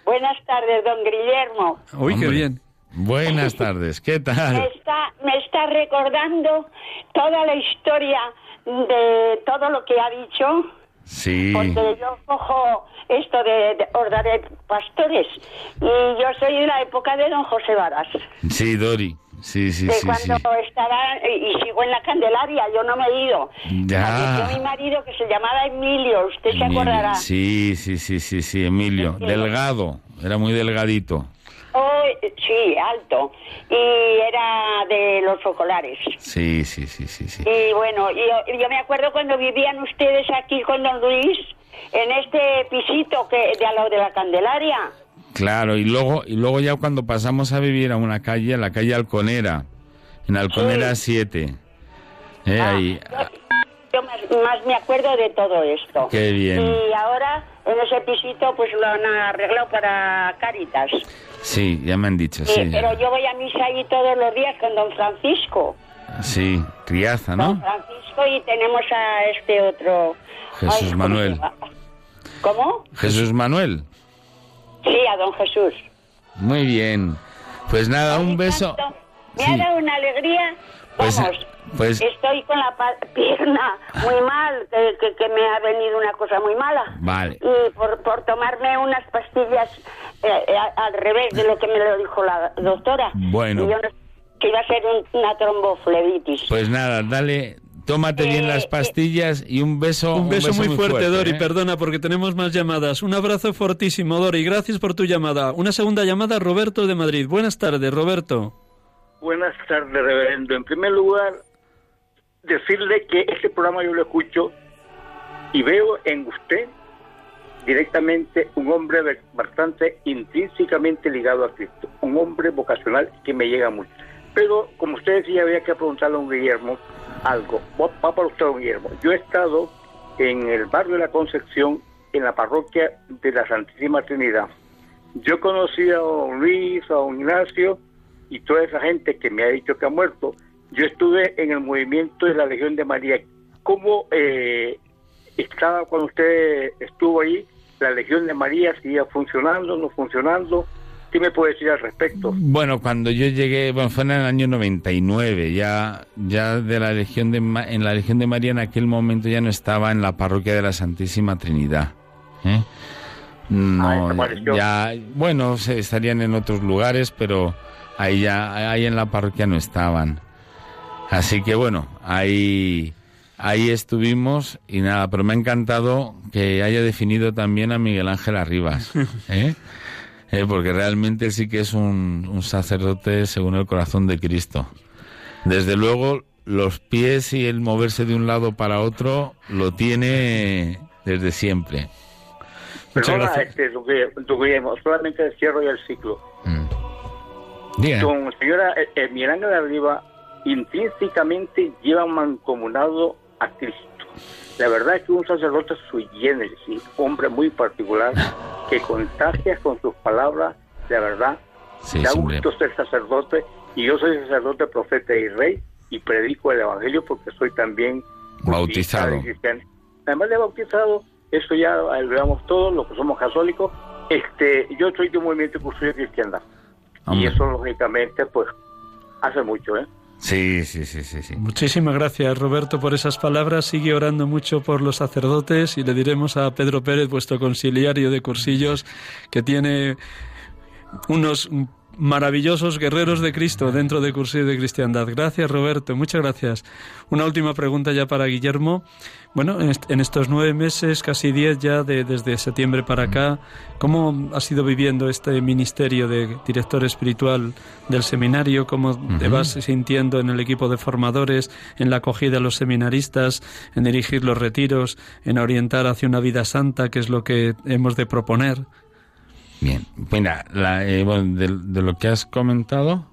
Speaker 4: Buenas tardes, don Guillermo.
Speaker 2: Uy, qué bien.
Speaker 3: Buenas tardes, ¿qué tal?
Speaker 4: Me está, me está recordando toda la historia de todo lo que ha dicho
Speaker 3: Sí.
Speaker 4: Porque yo cojo esto de, de pastores y yo soy de la época de don José Varas.
Speaker 3: Sí, Dori. Sí, sí,
Speaker 4: de
Speaker 3: sí.
Speaker 4: Cuando estaba y sigo en la Candelaria, yo no me he ido.
Speaker 3: Ya.
Speaker 4: mi marido que se llamaba Emilio, usted se acordará.
Speaker 3: Sí, sí, sí, sí, sí, Emilio. Delgado, era muy delgadito.
Speaker 4: Oh, sí, alto. Y era de los focolares.
Speaker 3: Sí, sí, sí, sí, sí.
Speaker 4: Y bueno, yo, yo me acuerdo cuando vivían ustedes aquí con don Luis, en este pisito que de al lado de la Candelaria.
Speaker 3: Claro, y luego, y luego ya cuando pasamos a vivir a una calle, a la calle Alconera, en Alconera 7. Eh,
Speaker 4: Ah,
Speaker 3: ahí,
Speaker 4: yo, más, más me acuerdo de todo esto.
Speaker 3: Qué bien.
Speaker 4: Y ahora en ese pisito pues lo han arreglado para Caritas.
Speaker 3: sí, ya me han dicho, sí.
Speaker 4: pero yo voy a misa allí todos los días con don Francisco.
Speaker 3: Sí, criaza,
Speaker 4: Don
Speaker 3: ¿no?
Speaker 4: Francisco y tenemos a este otro.
Speaker 3: Jesús
Speaker 4: ¿cómo
Speaker 3: Manuel.
Speaker 4: ¿Cómo?
Speaker 3: Jesús Manuel.
Speaker 4: Sí, a don Jesús.
Speaker 3: Muy bien. Pues nada, un beso.
Speaker 4: Me
Speaker 3: Sí.
Speaker 4: ha dado una alegría.
Speaker 3: Pues,
Speaker 4: Vamos,
Speaker 3: pues-
Speaker 4: estoy con la pierna muy mal, que, que, que me ha venido una cosa muy mala.
Speaker 3: Vale.
Speaker 4: Y por, por tomarme unas pastillas eh, eh, a- al revés de lo que me lo dijo la doctora.
Speaker 3: Bueno.
Speaker 4: Y yo no- que iba a ser un- una tromboflebitis.
Speaker 3: Pues nada, dale, tómate bien
Speaker 4: Eh,
Speaker 3: las
Speaker 4: eh,
Speaker 3: pastillas y un beso.
Speaker 2: Un beso, muy fuerte, Dori.
Speaker 3: ¿eh?
Speaker 2: Perdona porque tenemos más llamadas. Un abrazo fortísimo, Dori. Gracias por tu llamada. Una segunda llamada, Roberto de Madrid. Buenas tardes, Roberto.
Speaker 5: Buenas tardes, reverendo. En primer lugar, decirle que este programa yo lo escucho y veo en usted directamente un hombre bastante intrínsecamente ligado a Cristo, un hombre vocacional que me llega mucho. Pero, como usted decía, había que preguntarle a un Guillermo algo. Va para usted, don Guillermo. Yo he estado en el barrio de la Concepción, en la parroquia de la Santísima Trinidad. Yo conocí a don Luis, a don Ignacio y toda esa gente que me ha dicho que ha muerto. Yo estuve en el movimiento de la Legión de María. ¿Cómo eh, estaba cuando usted estuvo ahí? ¿La Legión de María seguía funcionando, no funcionando? ¿Qué me puede decir al respecto?
Speaker 3: Bueno, cuando yo llegué, bueno, fue en el año 99, ya, ya de la Legión de en la Legión de María en aquel momento ya no estaba en la parroquia de la Santísima Trinidad. ¿eh?
Speaker 5: Ah,
Speaker 3: No,
Speaker 5: desapareció.
Speaker 3: ya, bueno, se estarían en otros lugares, pero ahí ya, ahí en la parroquia no estaban. Así que bueno, ahí, ahí estuvimos y nada, pero me ha encantado que haya definido también a Miguel Ángel Arribas, ¿eh? Eh, porque realmente sí que es un, un sacerdote según el corazón de Cristo. Desde luego, los pies y el moverse de un lado para otro lo tiene desde siempre.
Speaker 5: Perdona, este, Guillermo, solamente el cierro y el ciclo.
Speaker 3: Mm.
Speaker 5: Don señora eh, eh, Miguel Ángel de Arriba intrínsecamente lleva mancomunado a Cristo. La verdad es que un sacerdote sui generis, sí, hombre muy particular, que contagia con sus palabras, la verdad,
Speaker 3: Sí,
Speaker 5: da
Speaker 3: sí,
Speaker 5: gusto ser sacerdote, y yo soy sacerdote, profeta y rey, y predico el evangelio porque soy también
Speaker 3: Bautizado.
Speaker 5: cristiano. Además de bautizado, eso ya lo veamos todos, los que somos católicos, este, yo soy de un movimiento custodia cristiana. Y eso, lógicamente, pues, hace mucho, ¿eh?
Speaker 3: Sí, sí, sí, sí, sí.
Speaker 2: Muchísimas gracias, Roberto, por esas palabras. Sigue orando mucho por los sacerdotes y le diremos a Pedro Pérez, vuestro conciliario de cursillos, que tiene unos maravillosos guerreros de Cristo dentro de Cursillo de Cristiandad. Gracias, Roberto. Muchas gracias. Una última pregunta ya para Guillermo. Bueno, en, est- en estos nueve meses, casi diez ya de- desde septiembre para acá, ¿cómo has ido viviendo este ministerio de director espiritual del seminario? ¿Cómo te vas sintiendo en el equipo de formadores, en la acogida a los seminaristas, en dirigir los retiros, en orientar hacia una vida santa, que es lo que hemos de proponer?
Speaker 3: Bien, mira, eh, bueno, de, lo que has comentado,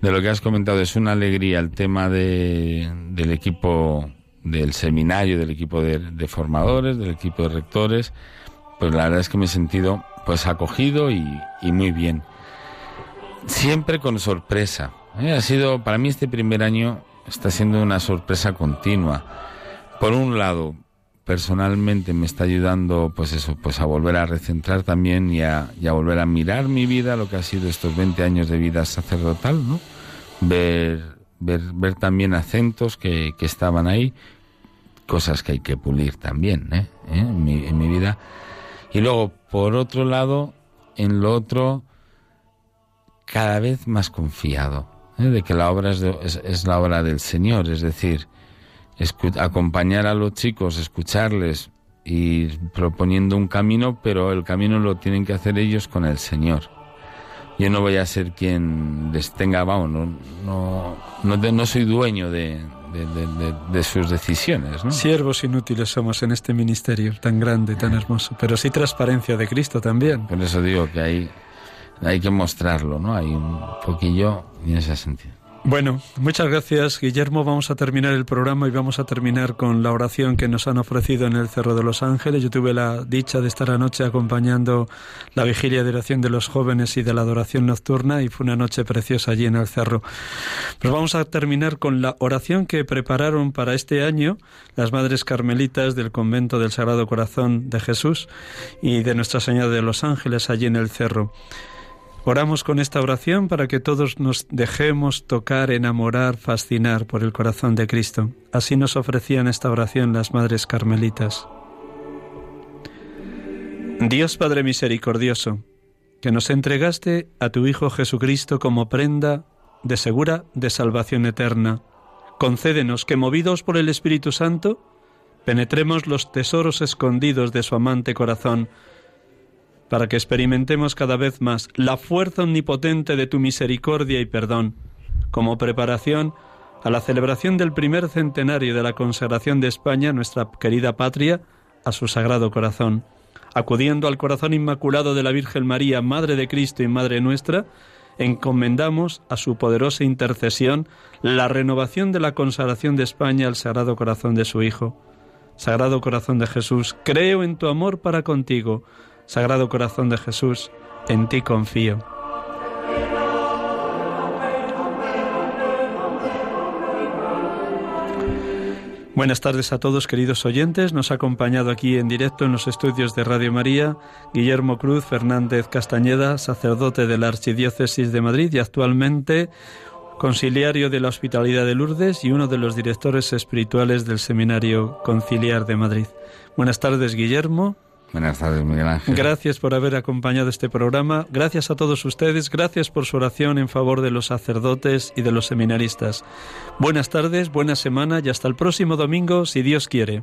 Speaker 3: de lo que has comentado es una alegría el tema de, del equipo del seminario, del equipo de, de formadores, del equipo de rectores, pues la verdad es que me he sentido pues acogido y, y muy bien. Siempre con sorpresa. ¿eh? Ha sido, para mí este primer año está siendo una sorpresa continua. Por un lado, personalmente me está ayudando pues eso pues a volver a recentrar también y a, volver a mirar mi vida lo que ha sido estos 20 años de vida sacerdotal no ver ver, ver también acentos que, estaban ahí cosas que hay que pulir también ¿eh? ¿Eh? En, mi, vida y luego por otro lado en lo otro cada vez más confiado ¿eh? de que la obra es, de- es- la obra del Señor es decir acompañar a los chicos, escucharles y proponiendo un camino, pero el camino lo tienen que hacer ellos con el Señor. yo no voy a ser quien les tenga, vamos, no, no, no, soy dueño de, de, sus decisiones. ¿no?
Speaker 2: Siervos inútiles somos en este ministerio tan grande, tan hermoso, pero sí transparencia de Cristo también.
Speaker 3: Por eso digo que hay, hay que mostrarlo, ¿no? Hay un poquillo en ese sentido.
Speaker 2: Bueno, muchas gracias Guillermo. Vamos a terminar el programa y vamos a terminar con la oración que nos han ofrecido en el Cerro de los Ángeles. Yo tuve la dicha de estar anoche acompañando la vigilia de oración de los jóvenes y de la adoración nocturna y fue una noche preciosa allí en el cerro. Pues vamos a terminar con la oración que prepararon para este año las Madres Carmelitas del Convento del Sagrado Corazón de Jesús y de Nuestra Señora de los Ángeles allí en el cerro. Oramos con esta oración para que todos nos dejemos tocar, enamorar, fascinar por el corazón de Cristo. Así nos ofrecían esta oración las Madres Carmelitas. Dios Padre Misericordioso, que nos entregaste a tu Hijo Jesucristo como prenda de segura de salvación eterna, concédenos que, movidos por el Espíritu Santo, penetremos los tesoros escondidos de su amante corazón, para que experimentemos cada vez más la fuerza omnipotente de tu misericordia y perdón, como preparación a la celebración del primer centenario de la consagración de España, nuestra querida patria, a su sagrado corazón. Acudiendo al corazón inmaculado de la Virgen María, Madre de Cristo y Madre nuestra, encomendamos a su poderosa intercesión la renovación de la consagración de España al sagrado corazón de su Hijo. Sagrado corazón de Jesús, creo en tu amor para contigo Sagrado Corazón de Jesús, en ti confío. Buenas tardes a todos, queridos oyentes. Nos ha acompañado aquí en directo en los estudios de Radio María Guillermo Cruz Fernández Castañeda, sacerdote de la Archidiócesis de Madrid y actualmente conciliario de la Hospitalidad de Lourdes y uno de los directores espirituales del Seminario Conciliar de Madrid. Buenas tardes, Guillermo.
Speaker 3: Buenas tardes, Miguel Ángel.
Speaker 2: Gracias por haber acompañado este programa. Gracias a todos ustedes. Gracias por su oración en favor de los sacerdotes y de los seminaristas. Buenas tardes, buena semana y hasta el próximo domingo, si Dios quiere.